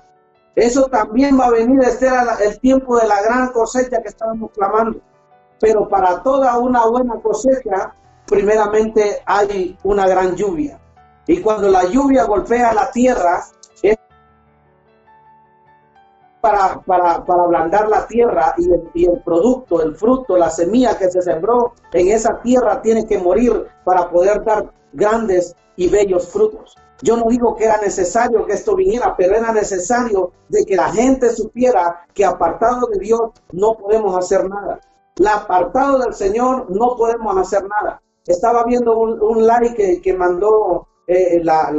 Eso también va a venir. Este era el tiempo de la gran cosecha que estábamos clamando. Pero para toda una buena cosecha, primeramente hay una gran lluvia. Y cuando la lluvia golpea la tierra, es para, para, para ablandar la tierra y el, y el producto, el fruto, la semilla que se sembró en esa tierra tiene que morir para poder dar grandes y bellos frutos. Yo no digo que era necesario que esto viniera, pero era necesario de que la gente supiera que apartado de Dios no podemos hacer nada. La apartado del Señor no podemos hacer nada. Estaba viendo un, like que, mandó eh, la,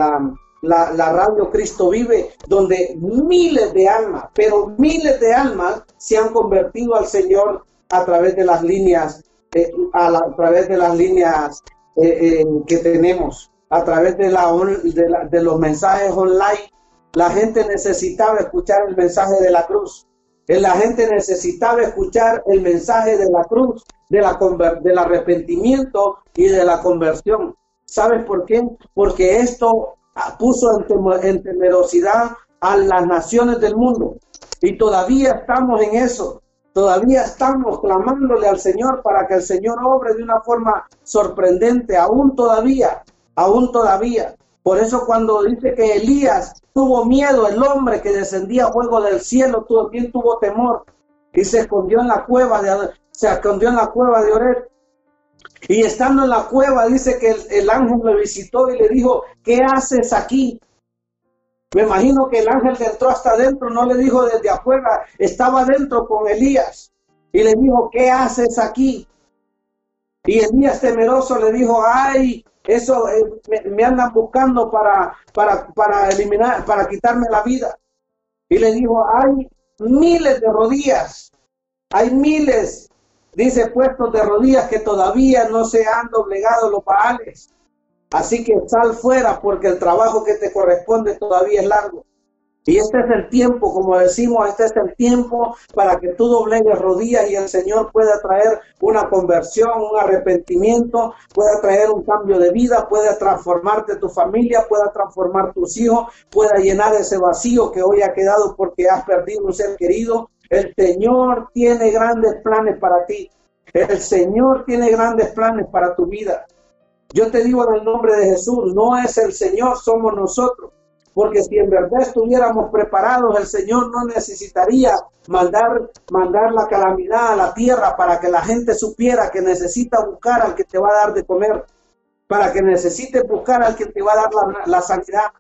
la, radio Cristo Vive, donde miles de almas, pero miles de almas se han convertido al Señor a través de las líneas, eh, a, través de las líneas eh, que tenemos a través de, la, de, los mensajes online, la gente necesitaba escuchar el mensaje de la cruz. La gente necesitaba escuchar el mensaje de la cruz, de la, del arrepentimiento y de la conversión. ¿Sabes por qué? Porque esto puso en, temerosidad a las naciones del mundo. Y todavía estamos en eso. Todavía estamos clamándole al Señor para que el Señor obre de una forma sorprendente, aún todavía aún todavía. Por eso cuando dice que Elías tuvo miedo, el hombre que descendía fuego del cielo también tuvo temor y se escondió en la cueva de se escondió en la cueva de Oret. Y estando en la cueva dice que el, ángel le visitó y le dijo, ¿qué haces aquí? Me imagino que el ángel entró hasta adentro, no le dijo desde afuera, estaba adentro con Elías y le dijo, ¿qué haces aquí? Y Elías temeroso le dijo, ay, eso eh, me, andan buscando para, para, para eliminar, para quitarme la vida. Y le dijo, hay miles de rodillas, hay miles, dice, puestos de rodillas que todavía no se han doblegado los paales. Así que sal fuera porque el trabajo que te corresponde todavía es largo. Y este es el tiempo, como decimos, este es el tiempo para que tú doblegues rodillas y el Señor pueda traer una conversión, un arrepentimiento, pueda traer un cambio de vida, pueda transformarte tu familia, pueda transformar tus hijos, pueda llenar ese vacío que hoy ha quedado porque has perdido un ser querido. El Señor tiene grandes planes para ti. El Señor tiene grandes planes para tu vida. Yo te digo en el nombre de Jesús, no es el Señor, somos nosotros. Porque si en verdad estuviéramos preparados, el Señor no necesitaría mandar, mandar la calamidad a la tierra para que la gente supiera que necesita buscar al que te va a dar de comer, para que necesite buscar al que te va a dar la, sanidad,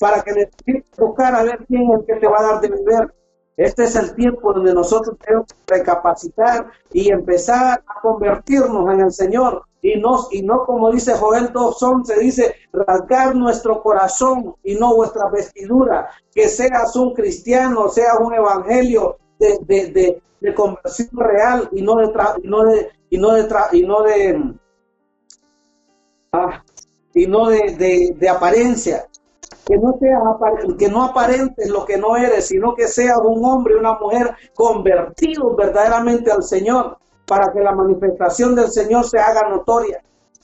para que necesite buscar a ver quién es el que te va a dar de beber. Este es el tiempo donde nosotros tenemos que recapacitar y empezar a convertirnos en el Señor y no, y no como dice Joel 2.11, dice, rasgar nuestro corazón y no vuestra vestidura, que seas un cristiano, seas un evangelio de, de, de, conversión real y no de, y no de, y no de, y no de, ah, y no de, de apariencia. que no seas que no aparentes lo que no eres, sino que seas un hombre una mujer convertidos verdaderamente al Señor, para que la manifestación del Señor se haga notoria,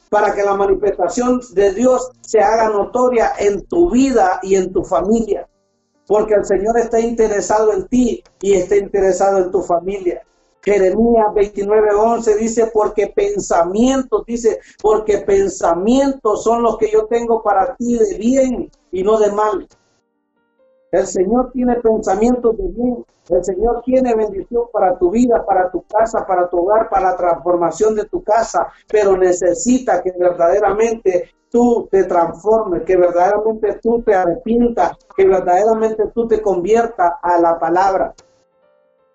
para que la manifestación de Dios se haga notoria en tu vida y en tu familia, porque el Señor está interesado en ti y está interesado en tu familia. Jeremías 29:11 dice, porque pensamientos, dice, porque pensamientos son los que yo tengo para ti de bien y no de mal. El Señor tiene pensamientos de bien. El Señor tiene bendición para tu vida, para tu casa, para tu hogar, para la transformación de tu casa, pero necesita que verdaderamente tú te transformes, que verdaderamente tú te arrepientas, que verdaderamente tú te conviertas a la palabra,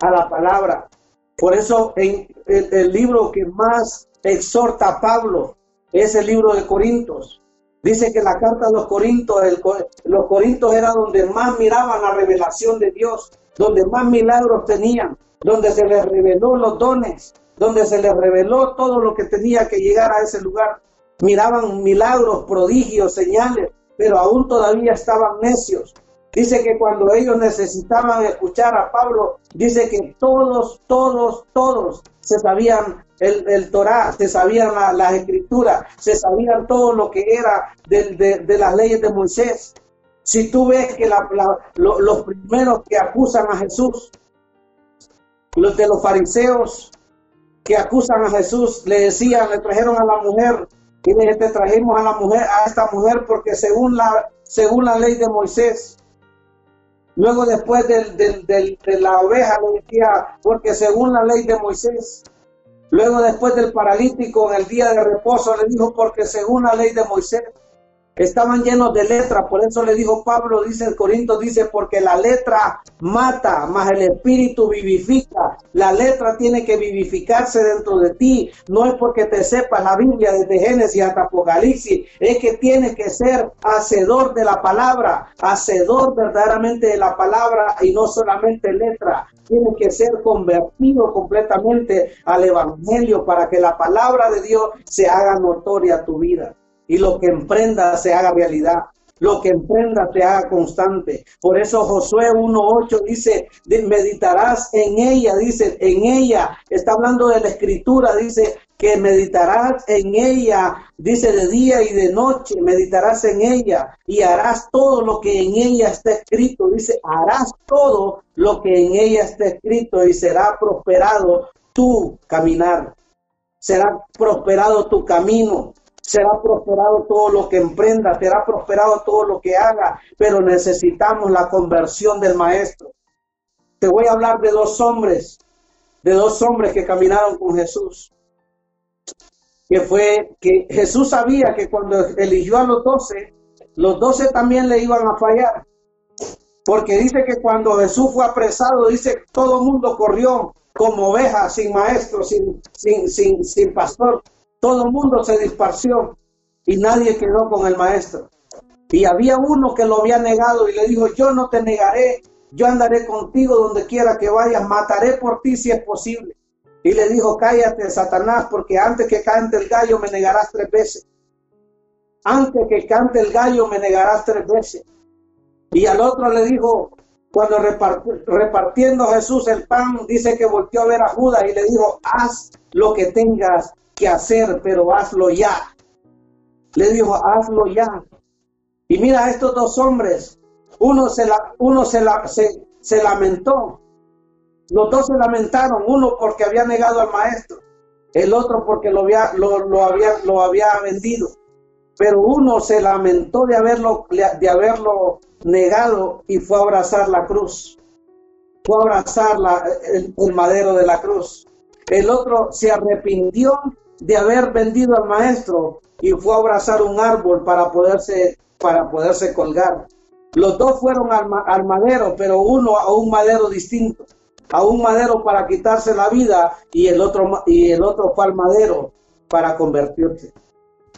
a la palabra. Por eso en el, libro que más exhorta a Pablo es el libro de Corintios. Dice que la carta de los Corintios, los Corintios era donde más miraban la revelación de Dios, donde más milagros tenían, donde se les reveló los dones, donde se les reveló todo lo que tenía que llegar a ese lugar. Miraban milagros, prodigios, señales, pero aún todavía estaban necios. Dice que cuando ellos necesitaban escuchar a Pablo, dice que todos, todos, todos se sabían el, el Torah, se sabían las escrituras, se sabían todo lo que era de, las leyes de Moisés. Si tú ves que los primeros que acusan a Jesús, los de los fariseos que acusan a Jesús, le decían, le trajeron a la mujer y le te trajimos a la mujer, a esta mujer porque según la, según la ley de Moisés, Luego después de la oveja le decía, porque según la ley de Moisés, luego después del paralítico en el día de reposo le dijo, porque según la ley de Moisés, estaban llenos de letra, por eso le dijo Pablo, dice el Corinto, dice, porque la letra mata, más el espíritu vivifica. La letra tiene que vivificarse dentro de ti, no es porque te sepas la Biblia desde Génesis hasta Apocalipsis, es que tienes que ser hacedor de la palabra, hacedor verdaderamente de la palabra y no solamente letra. Tienes que ser convertido completamente al Evangelio para que la palabra de Dios se haga notoria a tu vida y lo que emprenda se haga realidad. Lo que emprenda se haga constante. Por eso Josué 1.8 dice, meditarás en ella, dice, en ella. Está hablando de la escritura, dice, que meditarás en ella, dice de día y de noche, meditarás en ella y harás todo lo que en ella está escrito, dice, harás todo lo que en ella está escrito y será prosperado tu caminar, será prosperado tu camino, será prosperado todo lo que emprenda, será prosperado todo lo que haga, pero necesitamos la conversión del maestro. Te voy a hablar de dos hombres, de dos hombres que caminaron con Jesús. Que fue que Jesús sabía que cuando eligió a los doce, los doce también le iban a fallar. Porque dice que cuando Jesús fue apresado, dice todo el mundo corrió como oveja, sin maestro, sin, sin, sin, sin pastor. Todo el mundo se disparció y nadie quedó con el maestro. Y había uno que lo había negado y le dijo, yo no te negaré, yo andaré contigo donde quiera que vayas, mataré por ti si es posible. Y le dijo, cállate, Satanás, porque antes que cante el gallo me negarás tres veces. Antes que cante el gallo me negarás tres veces. Y al otro le dijo, cuando repartiendo Jesús el pan, dice que volteó a ver a Judas y le dijo, haz lo que tengas hacer, pero hazlo ya. Le dijo, hazlo ya. Y mira, estos dos hombres, uno se, la, uno se, la, se, se lamentó. Los dos se lamentaron, uno porque había negado al maestro, el otro porque lo había, lo, lo había, lo había vendido. Pero uno se lamentó de haberlo, de haberlo negado y fue a abrazar la cruz. Fue a abrazar la, el madero de la cruz. El otro se arrepintió de haber vendido al maestro y fue a abrazar un árbol para poderse, para poderse colgar. Los dos fueron al, madero, pero uno a un madero distinto, a un madero para quitarse la vida y el otro, y el otro fue al madero para convertirse.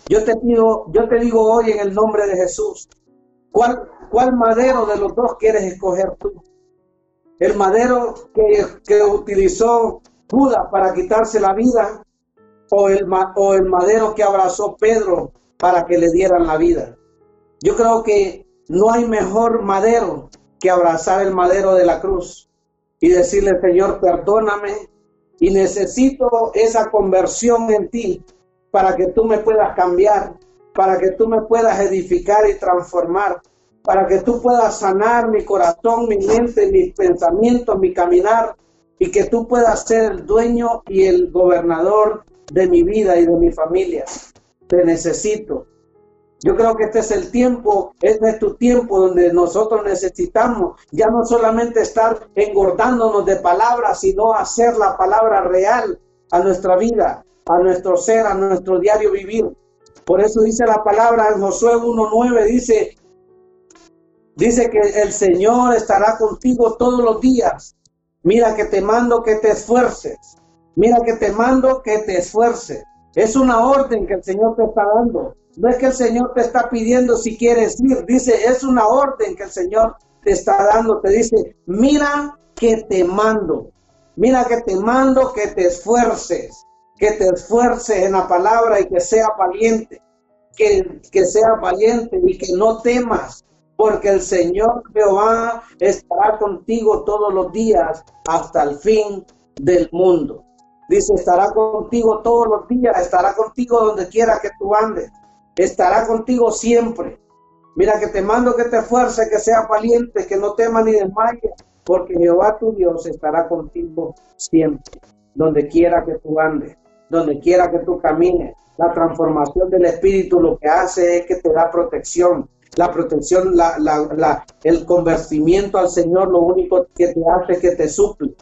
Yo te pido, yo te digo hoy en el nombre de Jesús, ¿cuál, cuál madero de los dos quieres escoger tú? El madero que, que utilizó Judas para quitarse la vida o el, o el madero que abrazó Pedro para que le dieran la vida. Yo creo que no hay mejor madero que abrazar el madero de la cruz y decirle, Señor, perdóname y necesito esa conversión en ti para que tú me puedas cambiar, para que tú me puedas edificar y transformar, para que tú puedas sanar mi corazón, mi mente, mis pensamientos, mi caminar, y que tú puedas ser el dueño y el gobernador de mi vida y de mi familia. Te necesito. Yo creo que este es el tiempo, este es tu tiempo donde nosotros necesitamos ya no solamente estar engordándonos de palabras, sino hacer la palabra real a nuestra vida, a nuestro ser, a nuestro diario vivir. Por eso dice la palabra en Josué 1.9, dice, dice que el Señor estará contigo todos los días. Mira que te mando que te esfuerces. Mira que te mando que te esfuerces. Es una orden que el Señor te está dando. No es que el Señor te está pidiendo si quieres ir. Dice, es una orden que el Señor te está dando. Te dice, mira que te mando. Mira que te mando que te esfuerces. Que te esfuerces en la palabra y que sea valiente. Que, que sea valiente y que no temas. Porque el Señor Jehová estará contigo todos los días hasta el fin del mundo. Dice, estará contigo todos los días, estará contigo donde quiera que tú andes, estará contigo siempre. Mira que te mando que te esfuerces, que seas valiente, que no temas ni desmayes, porque Jehová tu Dios estará contigo siempre, donde quiera que tú andes, donde quiera que tú camines. La transformación del Espíritu lo que hace es que te da protección. La protección, la, la, el convertimiento al Señor lo único que te hace es que te suple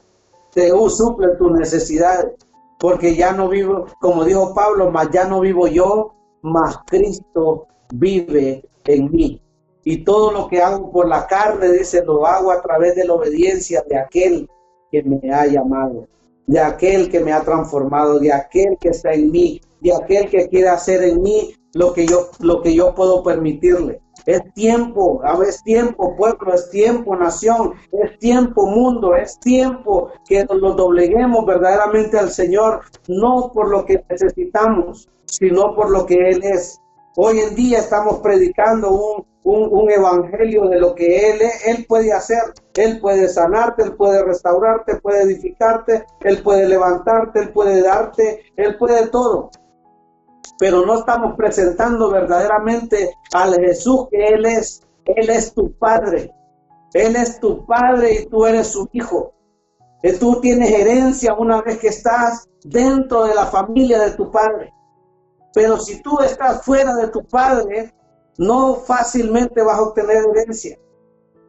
te suple tus necesidades, porque ya no vivo, como dijo Pablo, más ya no vivo yo, más Cristo vive en mí. Y todo lo que hago por la carne, dice, lo hago a través de la obediencia de aquel que me ha llamado, de aquel que me ha transformado, de aquel que está en mí, de aquel que quiere hacer en mí lo que yo, lo que yo puedo permitirle. Es tiempo, es tiempo, pueblo, es tiempo, nación, es tiempo, mundo, es tiempo que nos dobleguemos verdaderamente al Señor, no por lo que necesitamos, sino por lo que Él es. Hoy en día estamos predicando un, un, evangelio de lo que Él es, Él puede hacer, Él puede sanarte, Él puede restaurarte, puede edificarte, Él puede levantarte, Él puede darte, Él puede todo pero no estamos presentando verdaderamente al Jesús que Él es. Él es tu Padre. Él es tu Padre y tú eres su Hijo. Tú tienes herencia una vez que estás dentro de la familia de tu Padre. Pero si tú estás fuera de tu Padre, no fácilmente vas a obtener herencia.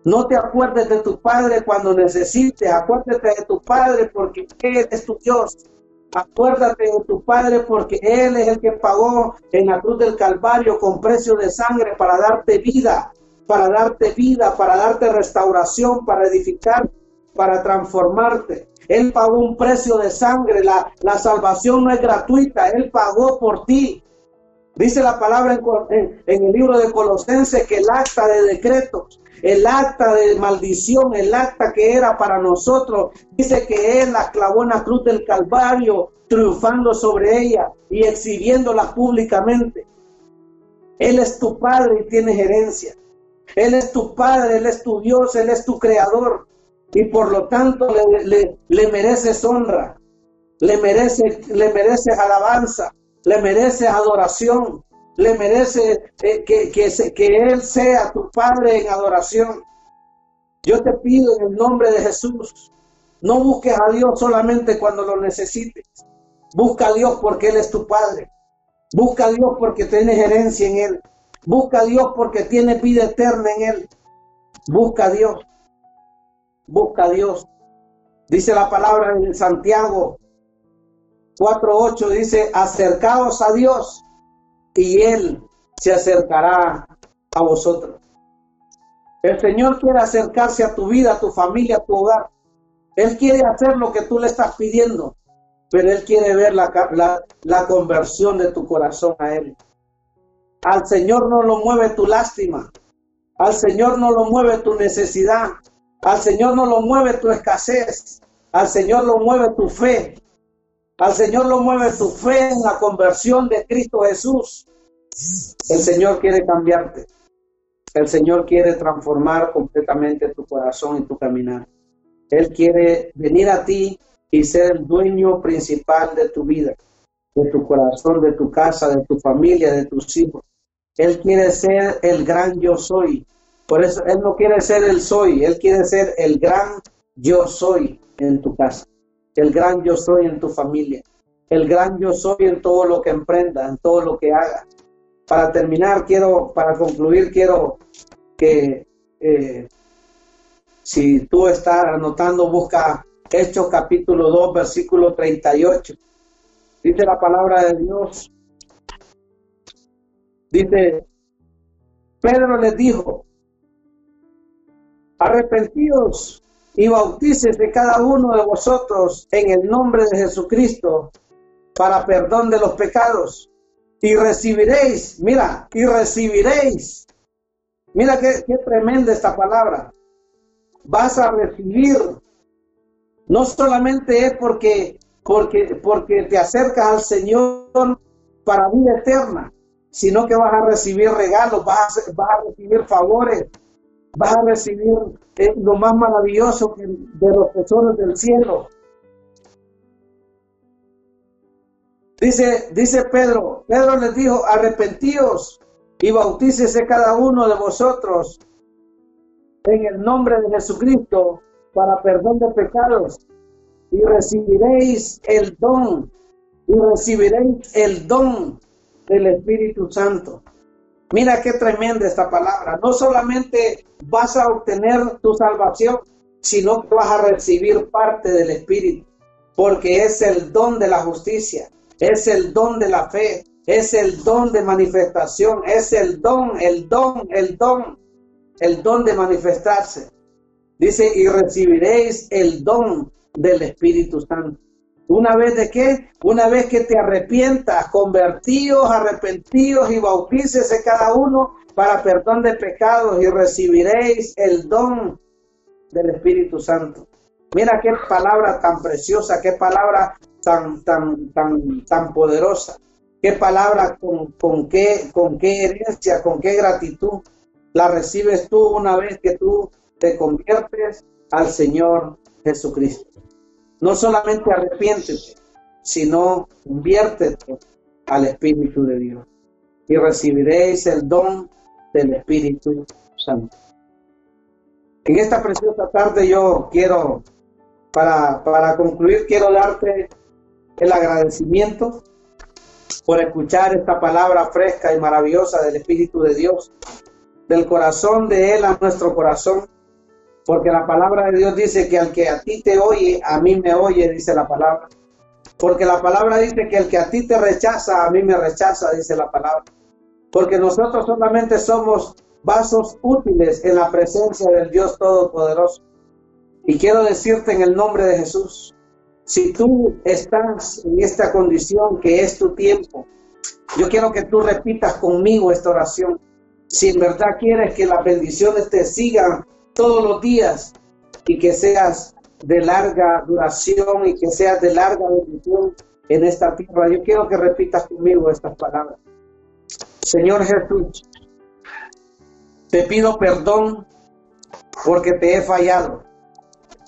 No te acuerdes de tu Padre cuando necesites, acuérdate de tu Padre porque Él es tu Dios. Acuérdate de tu Padre porque Él es el que pagó en la cruz del Calvario con precio de sangre para darte vida, para darte vida, para darte restauración, para edificar, para transformarte. Él pagó un precio de sangre, la, la salvación no es gratuita, Él pagó por ti. Dice la palabra en, el libro de Colosenses que el acta de decretos el acta de maldición, el acta que era para nosotros, dice que Él la clavó en la cruz del Calvario, triunfando sobre ella y exhibiéndola públicamente. Él es tu Padre y tienes herencia. Él es tu Padre, Él es tu Dios, Él es tu Creador. Y por lo tanto le, le, mereces honra, le mereces, le mereces alabanza, le mereces adoración le merece eh, que, que, que Él sea tu Padre en adoración. Yo te pido en el nombre de Jesús, no busques a Dios solamente cuando lo necesites. Busca a Dios porque Él es tu Padre. Busca a Dios porque tienes herencia en Él. Busca a Dios porque tienes vida eterna en Él. Busca a Dios. Busca a Dios. Dice la palabra en Santiago 4.8, dice, acercaos a Dios y Él se acercará a vosotros. El Señor quiere acercarse a tu vida, a tu familia, a tu hogar. Él quiere hacer lo que tú le estás pidiendo, pero Él quiere ver la, la, conversión de tu corazón a Él. Al Señor no lo mueve tu lástima, al Señor no lo mueve tu necesidad, al Señor no lo mueve tu escasez, al Señor lo mueve tu fe, al Señor lo mueve tu fe en la conversión de Cristo Jesús. El Señor quiere cambiarte. El Señor quiere transformar completamente tu corazón y tu caminar. Él quiere venir a ti y ser el dueño principal de tu vida, de tu corazón, de tu casa, de tu familia, de tus hijos. Él quiere ser el gran yo soy. Por eso Él no quiere ser el soy, Él quiere ser el gran yo soy en tu casa, el gran yo soy en tu familia, el gran yo soy en todo lo que emprenda, en todo lo que haga. Para terminar, quiero, para concluir, quiero que eh, si tú estás anotando, busca Hechos capítulo 2, versículo 38. Dice la palabra de Dios. Dice, Pedro les dijo, arrepentidos y de cada uno de vosotros en el nombre de Jesucristo para perdón de los pecados y recibiréis, mira, y recibiréis. Mira qué, tremenda esta palabra. Vas a recibir no solamente es porque, porque, porque te acercas al Señor para vida eterna, sino que vas a recibir regalos, vas vas a recibir favores, vas a recibir lo más maravilloso de los tesoros del cielo. Dice, dice Pedro, Pedro les dijo, arrepentíos y bautícese cada uno de vosotros en el nombre de Jesucristo para perdón de pecados y recibiréis el don y recibiréis el don del Espíritu Santo. Mira qué tremenda esta palabra. No solamente vas a obtener tu salvación, sino que vas a recibir parte del Espíritu, porque es el don de la justicia, es el don de la fe, es el don de manifestación, es el don, el don, el don, el don de manifestarse. Dice, y recibiréis el don del Espíritu Santo. Una vez de qué? Una vez que te arrepientas, convertidos, arrepentidos y bautícese cada uno para perdón de pecados y recibiréis el don del Espíritu Santo. Mira qué palabra tan preciosa, qué palabra tan, tan, tan, tan poderosa, qué palabra con, con, qué, con qué herencia, con qué gratitud la recibes tú una vez que tú te conviertes al Señor Jesucristo. No solamente arrepiéntete, sino conviértete al Espíritu de Dios y recibiréis el don del Espíritu Santo. En esta preciosa tarde yo quiero, para, para concluir, quiero darte el agradecimiento por escuchar esta palabra fresca y maravillosa del Espíritu de Dios, del corazón de Él a nuestro corazón porque la palabra de Dios dice que al que a ti te oye, a mí me oye, dice la palabra. Porque la palabra dice que el que a ti te rechaza, a mí me rechaza, dice la palabra. Porque nosotros solamente somos vasos útiles en la presencia del Dios Todopoderoso. Y quiero decirte en el nombre de Jesús, si tú estás en esta condición que es tu tiempo, yo quiero que tú repitas conmigo esta oración. Si en verdad quieres que las bendiciones te sigan todos los días y que seas de larga duración y que seas de larga bendición en esta tierra. Yo quiero que repitas conmigo estas palabras. Señor Jesús, te pido perdón porque te he fallado.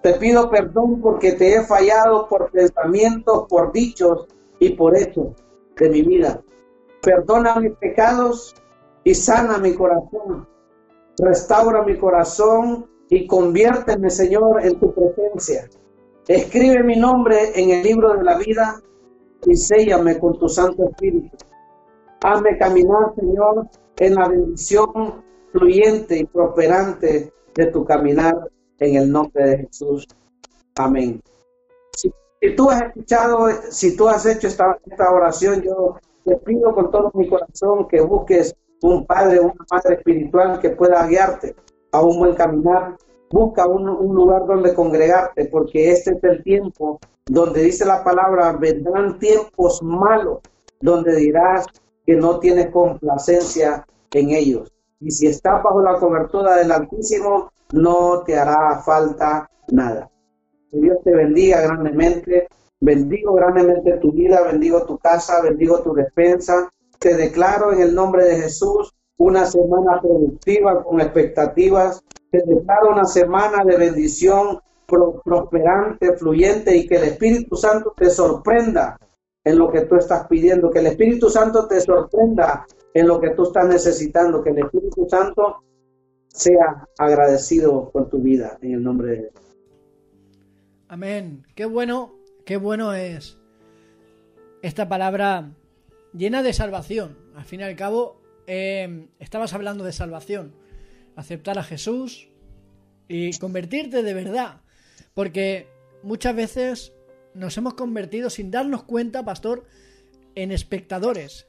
Te pido perdón porque te he fallado por pensamientos, por dichos y por hechos de mi vida. Perdona mis pecados y sana mi corazón restaura mi corazón y conviérteme, Señor, en tu presencia. Escribe mi nombre en el libro de la vida y séllame con tu Santo Espíritu. Hazme caminar, Señor, en la bendición fluyente y prosperante de tu caminar en el nombre de Jesús. Amén. Si, tú has escuchado, si tú has hecho esta oración, yo te pido con todo mi corazón que busques un padre una madre espiritual que pueda guiarte a un buen caminar. Busca un, lugar donde congregarte, porque este es el tiempo donde dice la palabra, vendrán tiempos malos, donde dirás que no tienes complacencia en ellos. Y si estás bajo la cobertura del Altísimo, no te hará falta nada. Que Dios te bendiga grandemente. Bendigo grandemente tu vida, bendigo tu casa, bendigo tu despensa, te declaro en el nombre de Jesús una semana productiva con expectativas, te declaro una semana de bendición prosperante, fluyente y que el Espíritu Santo te sorprenda en lo que tú estás pidiendo, que el Espíritu Santo te sorprenda en lo que tú estás necesitando, que el Espíritu Santo sea agradecido con tu vida en el nombre de Dios. Amén. Qué bueno, qué bueno es esta palabra llena de salvación. Al fin y al cabo, eh, estabas hablando de salvación. Aceptar a Jesús y convertirte de verdad. Porque muchas veces nos hemos convertido sin darnos cuenta, pastor, en espectadores.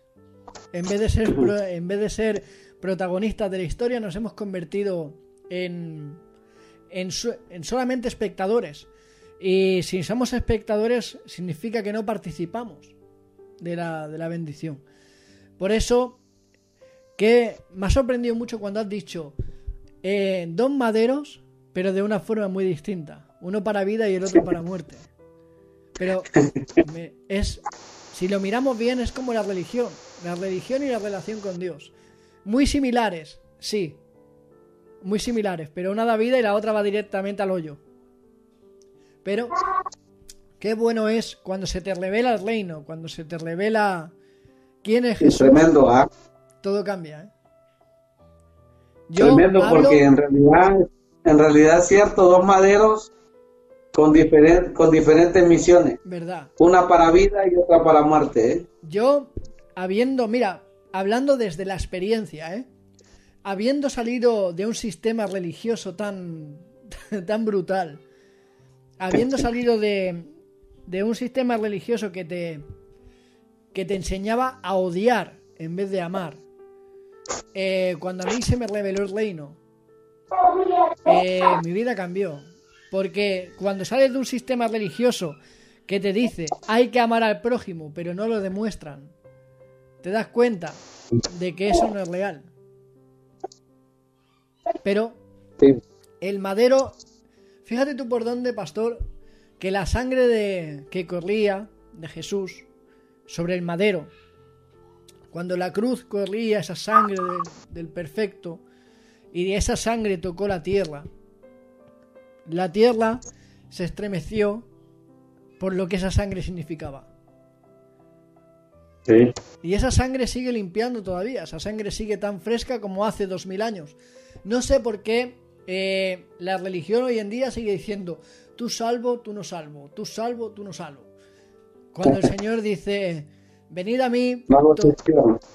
En vez de ser, en vez de ser protagonistas de la historia, nos hemos convertido en, en, en solamente espectadores. Y si somos espectadores, significa que no participamos de la, de la bendición. Por eso, que me ha sorprendido mucho cuando has dicho eh, dos maderos, pero de una forma muy distinta. Uno para vida y el otro para muerte. Pero es, si lo miramos bien, es como la religión. La religión y la relación con Dios. Muy similares, sí. Muy similares, pero una da vida y la otra va directamente al hoyo. Pero qué bueno es cuando se te revela el reino, cuando se te revela quién es Jesús. tremendo, ¿ah? Todo cambia, ¿eh? tremendo porque en realidad, en realidad es cierto, dos maderos con, con diferentes misiones. ¿Verdad? Una para vida y otra para muerte. ¿eh? Yo, habiendo, mira, hablando desde la experiencia, ¿eh? habiendo salido de un sistema religioso tan, <laughs> tan brutal, habiendo salido de, de un sistema religioso que te, que te enseñaba a odiar en vez de amar, eh, cuando a mí se me reveló el reino, eh, mi vida cambió. Porque cuando sales de un sistema religioso que te dice hay que amar al prójimo, pero no lo demuestran, te das cuenta de que eso no es real. Pero el madero, fíjate tú por dónde, pastor, que la sangre de que corría de Jesús sobre el madero, cuando la cruz corría esa sangre del perfecto y esa sangre tocó la tierra, la tierra se estremeció por lo que esa sangre significaba. Y esa sangre sigue limpiando todavía, esa sangre sigue tan fresca como hace dos mil años. No sé por qué eh, la religión hoy en día sigue diciendo, tú salvo, tú no salvo, tú salvo, tú no salvo. Cuando el Señor dice, venid a mí,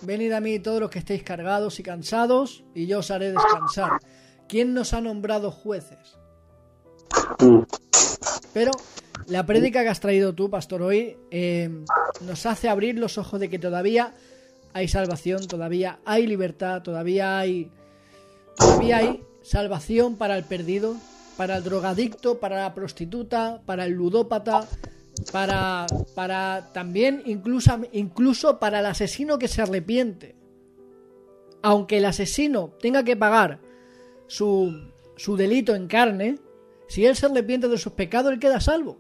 venid a mí todos los que estéis cargados y cansados, y yo os haré descansar. ¿Quién nos ha nombrado jueces? Pero la prédica que has traído tú, pastor, hoy eh, nos hace abrir los ojos de que todavía hay salvación, todavía hay libertad, todavía hay, todavía hay salvación para el perdido, para el drogadicto, para la prostituta, para el ludópata, para, para también incluso, incluso para el asesino que se arrepiente. Aunque el asesino tenga que pagar su, su delito en carne, si él se arrepiente de sus pecados, él queda salvo.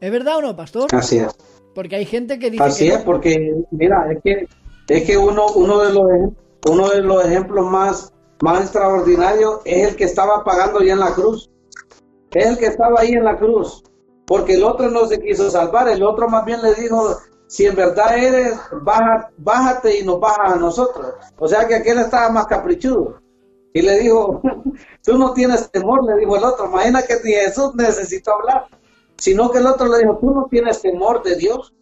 ¿Es verdad o no, pastor? Así es. Porque hay gente que dice. Así es, porque, mira, es que, es que uno, uno, de los, uno de los ejemplos más, más extraordinarios es el que estaba pagando ya en la cruz. Es el que estaba ahí en la cruz. Porque el otro no se quiso salvar, el otro más bien le dijo, si en verdad eres, bájate y nos bajas a nosotros. O sea que aquel estaba más caprichudo. Y le dijo, tú no tienes temor, le dijo el otro. Imagina que Jesús necesitó hablar. Sino que el otro le dijo, tú no tienes temor de Dios.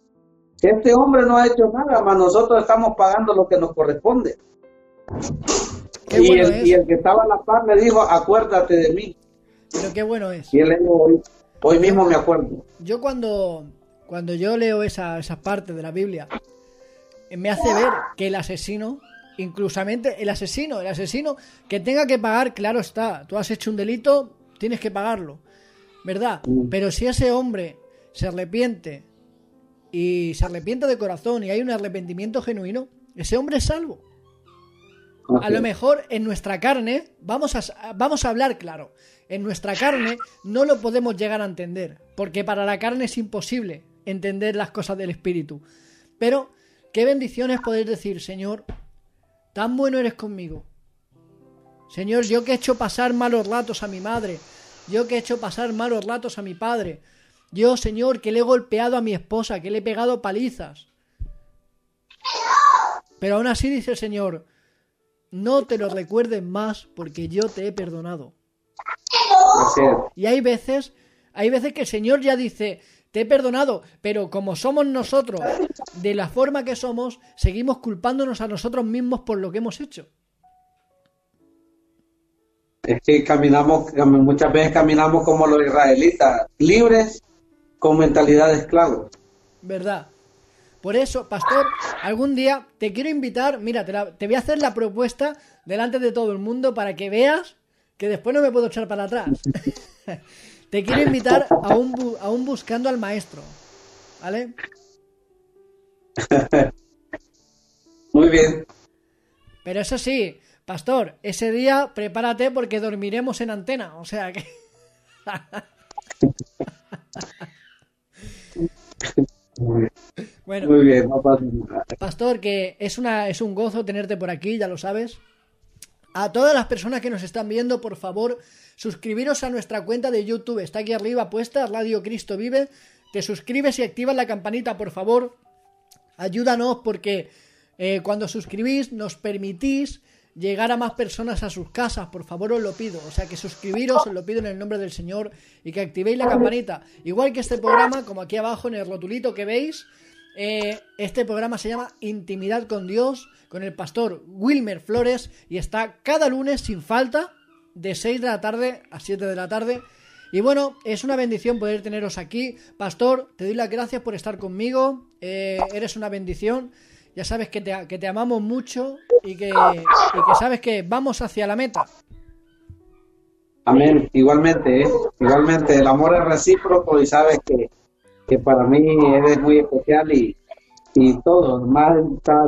Este hombre no ha hecho nada, más nosotros estamos pagando lo que nos corresponde. Y el, que estaba en la paz le dijo, acuérdate de mí. Pero qué bueno es. Y él le dijo, hoy, mismo me acuerdo. Yo cuando, cuando yo leo esa, esa parte de la Biblia, me hace ver que el asesino inclusamente el asesino, el asesino que tenga que pagar, claro está, tú has hecho un delito, tienes que pagarlo, ¿verdad? Mm. Pero si ese hombre se arrepiente y se arrepiente de corazón y hay un arrepentimiento genuino, ese hombre es salvo. A lo mejor en nuestra carne, vamos a, vamos a hablar claro, en nuestra carne no lo podemos llegar a entender, porque para la carne es imposible entender las cosas del espíritu. Pero qué bendiciones poder decir, Señor, tan bueno eres conmigo. Señor, yo que he hecho pasar malos ratos a mi madre, yo que he hecho pasar malos ratos a mi padre, yo, Señor, que le he golpeado a mi esposa, que le he pegado palizas. Pero aún así dice el Señor, no te lo recuerdes más porque yo te he perdonado. Y hay veces, hay veces que el Señor ya dice, te he perdonado, pero como somos nosotros, de la forma que somos, seguimos culpándonos a nosotros mismos por lo que hemos hecho. Es que caminamos, muchas veces caminamos como los israelitas, libres con mentalidad de esclavo. ¿Verdad? Por eso, pastor, algún día te quiero invitar, mira, te, te, voy a hacer la propuesta delante de todo el mundo para que veas que después no me puedo echar para atrás. <laughs> te quiero invitar a un, a un buscando al maestro, ¿vale? <laughs> Muy bien. Pero eso sí, pastor, ese día prepárate porque dormiremos en antena, o sea que... <laughs> bueno, Muy bien, pastor, que es, una, es un gozo tenerte por aquí, ya lo sabes. A todas las personas que nos están viendo, por favor, suscribiros a nuestra cuenta de YouTube. Está aquí arriba puesta, Radio Cristo Vive. Te suscribes y activas la campanita, por favor. Ayúdanos porque eh, cuando suscribís nos permitís llegar a más personas a sus casas, por favor os lo pido. O sea que suscribiros, os lo pido en el nombre del Señor y que activéis la campanita. Igual que este programa, como aquí abajo en el rotulito que veis, eh, este programa se llama Intimidad con Dios, con el pastor Wilmer Flores y está cada lunes sin falta de 6 de la tarde a 7 de la tarde. Y bueno, es una bendición poder teneros aquí. Pastor, te doy las gracias por estar conmigo. Eh, eres una bendición. Ya sabes que te, que te amamos mucho y que, sabes que vamos hacia la meta. Amén. Igualmente, ¿eh? igualmente. El amor es recíproco y sabes que, que para mí eres muy especial y, y todo, más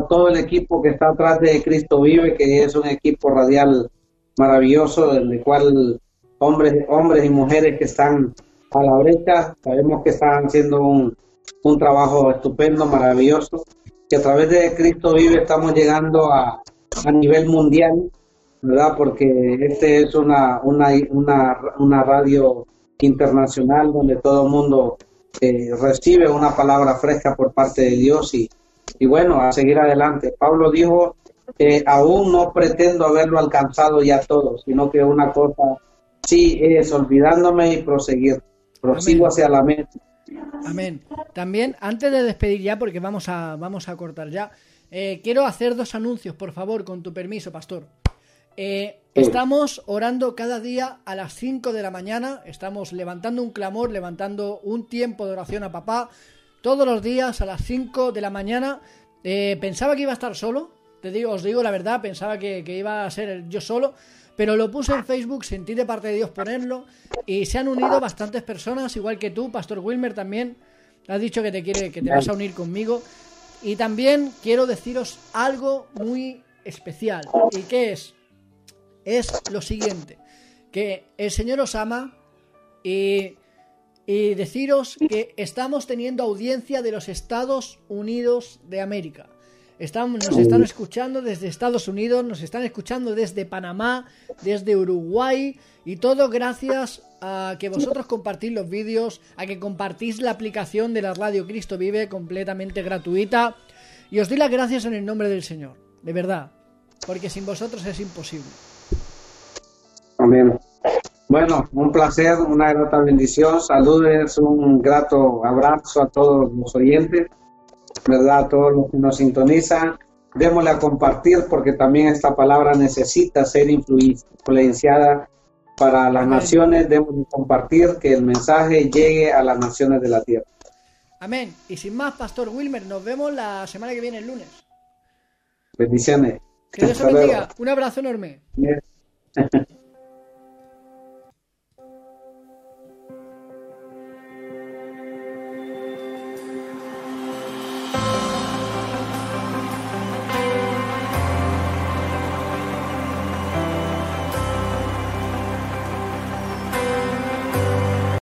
todo el equipo que está atrás de Cristo Vive, que es un equipo radial maravilloso, en el cual hombres, hombres y mujeres que están a la brecha, sabemos que están haciendo un, un trabajo estupendo, maravilloso que a través de Cristo Vive estamos llegando a, a nivel mundial, ¿verdad? Porque este es una, una, una, una radio internacional donde todo el mundo eh, recibe una palabra fresca por parte de Dios y, y bueno, a seguir adelante. Pablo dijo, que aún no pretendo haberlo alcanzado ya todo, sino que una cosa sí es olvidándome y proseguir, prosigo hacia la meta Amén. También, antes de despedir ya, porque vamos a, vamos a cortar ya, eh, quiero hacer dos anuncios, por favor, con tu permiso, pastor. Eh, estamos orando cada día a las 5 de la mañana, estamos levantando un clamor, levantando un tiempo de oración a papá, todos los días a las 5 de la mañana. Eh, pensaba que iba a estar solo, te digo, os digo la verdad, pensaba que, que iba a ser yo solo, pero lo puse en Facebook, sentí de parte de Dios ponerlo y se han unido bastantes personas, igual que tú, Pastor Wilmer también. Has dicho que te quiere, que te vas a unir conmigo. Y también quiero deciros algo muy especial. ¿Y qué es? Es lo siguiente. Que el Señor os ama y, y deciros que estamos teniendo audiencia de los Estados Unidos de América nos están escuchando desde Estados Unidos, nos están escuchando desde Panamá, desde Uruguay y todo gracias a que vosotros compartís los vídeos, a que compartís la aplicación de la Radio Cristo Vive completamente gratuita. Y os doy las gracias en el nombre del Señor, de verdad, porque sin vosotros es imposible. Amén. Bueno, un placer, una grata bendición. Saludes, un grato abrazo a todos los oyentes. ¿Verdad? A todos los que nos sintonizan, démosle a compartir porque también esta palabra necesita ser influenciada para las naciones, démosle compartir que el mensaje llegue a las naciones de la tierra. Amén. Y sin más, Pastor Wilmer, nos vemos la semana que viene, el lunes. Bendiciones. Que Dios te bendiga. Un abrazo enorme. <laughs>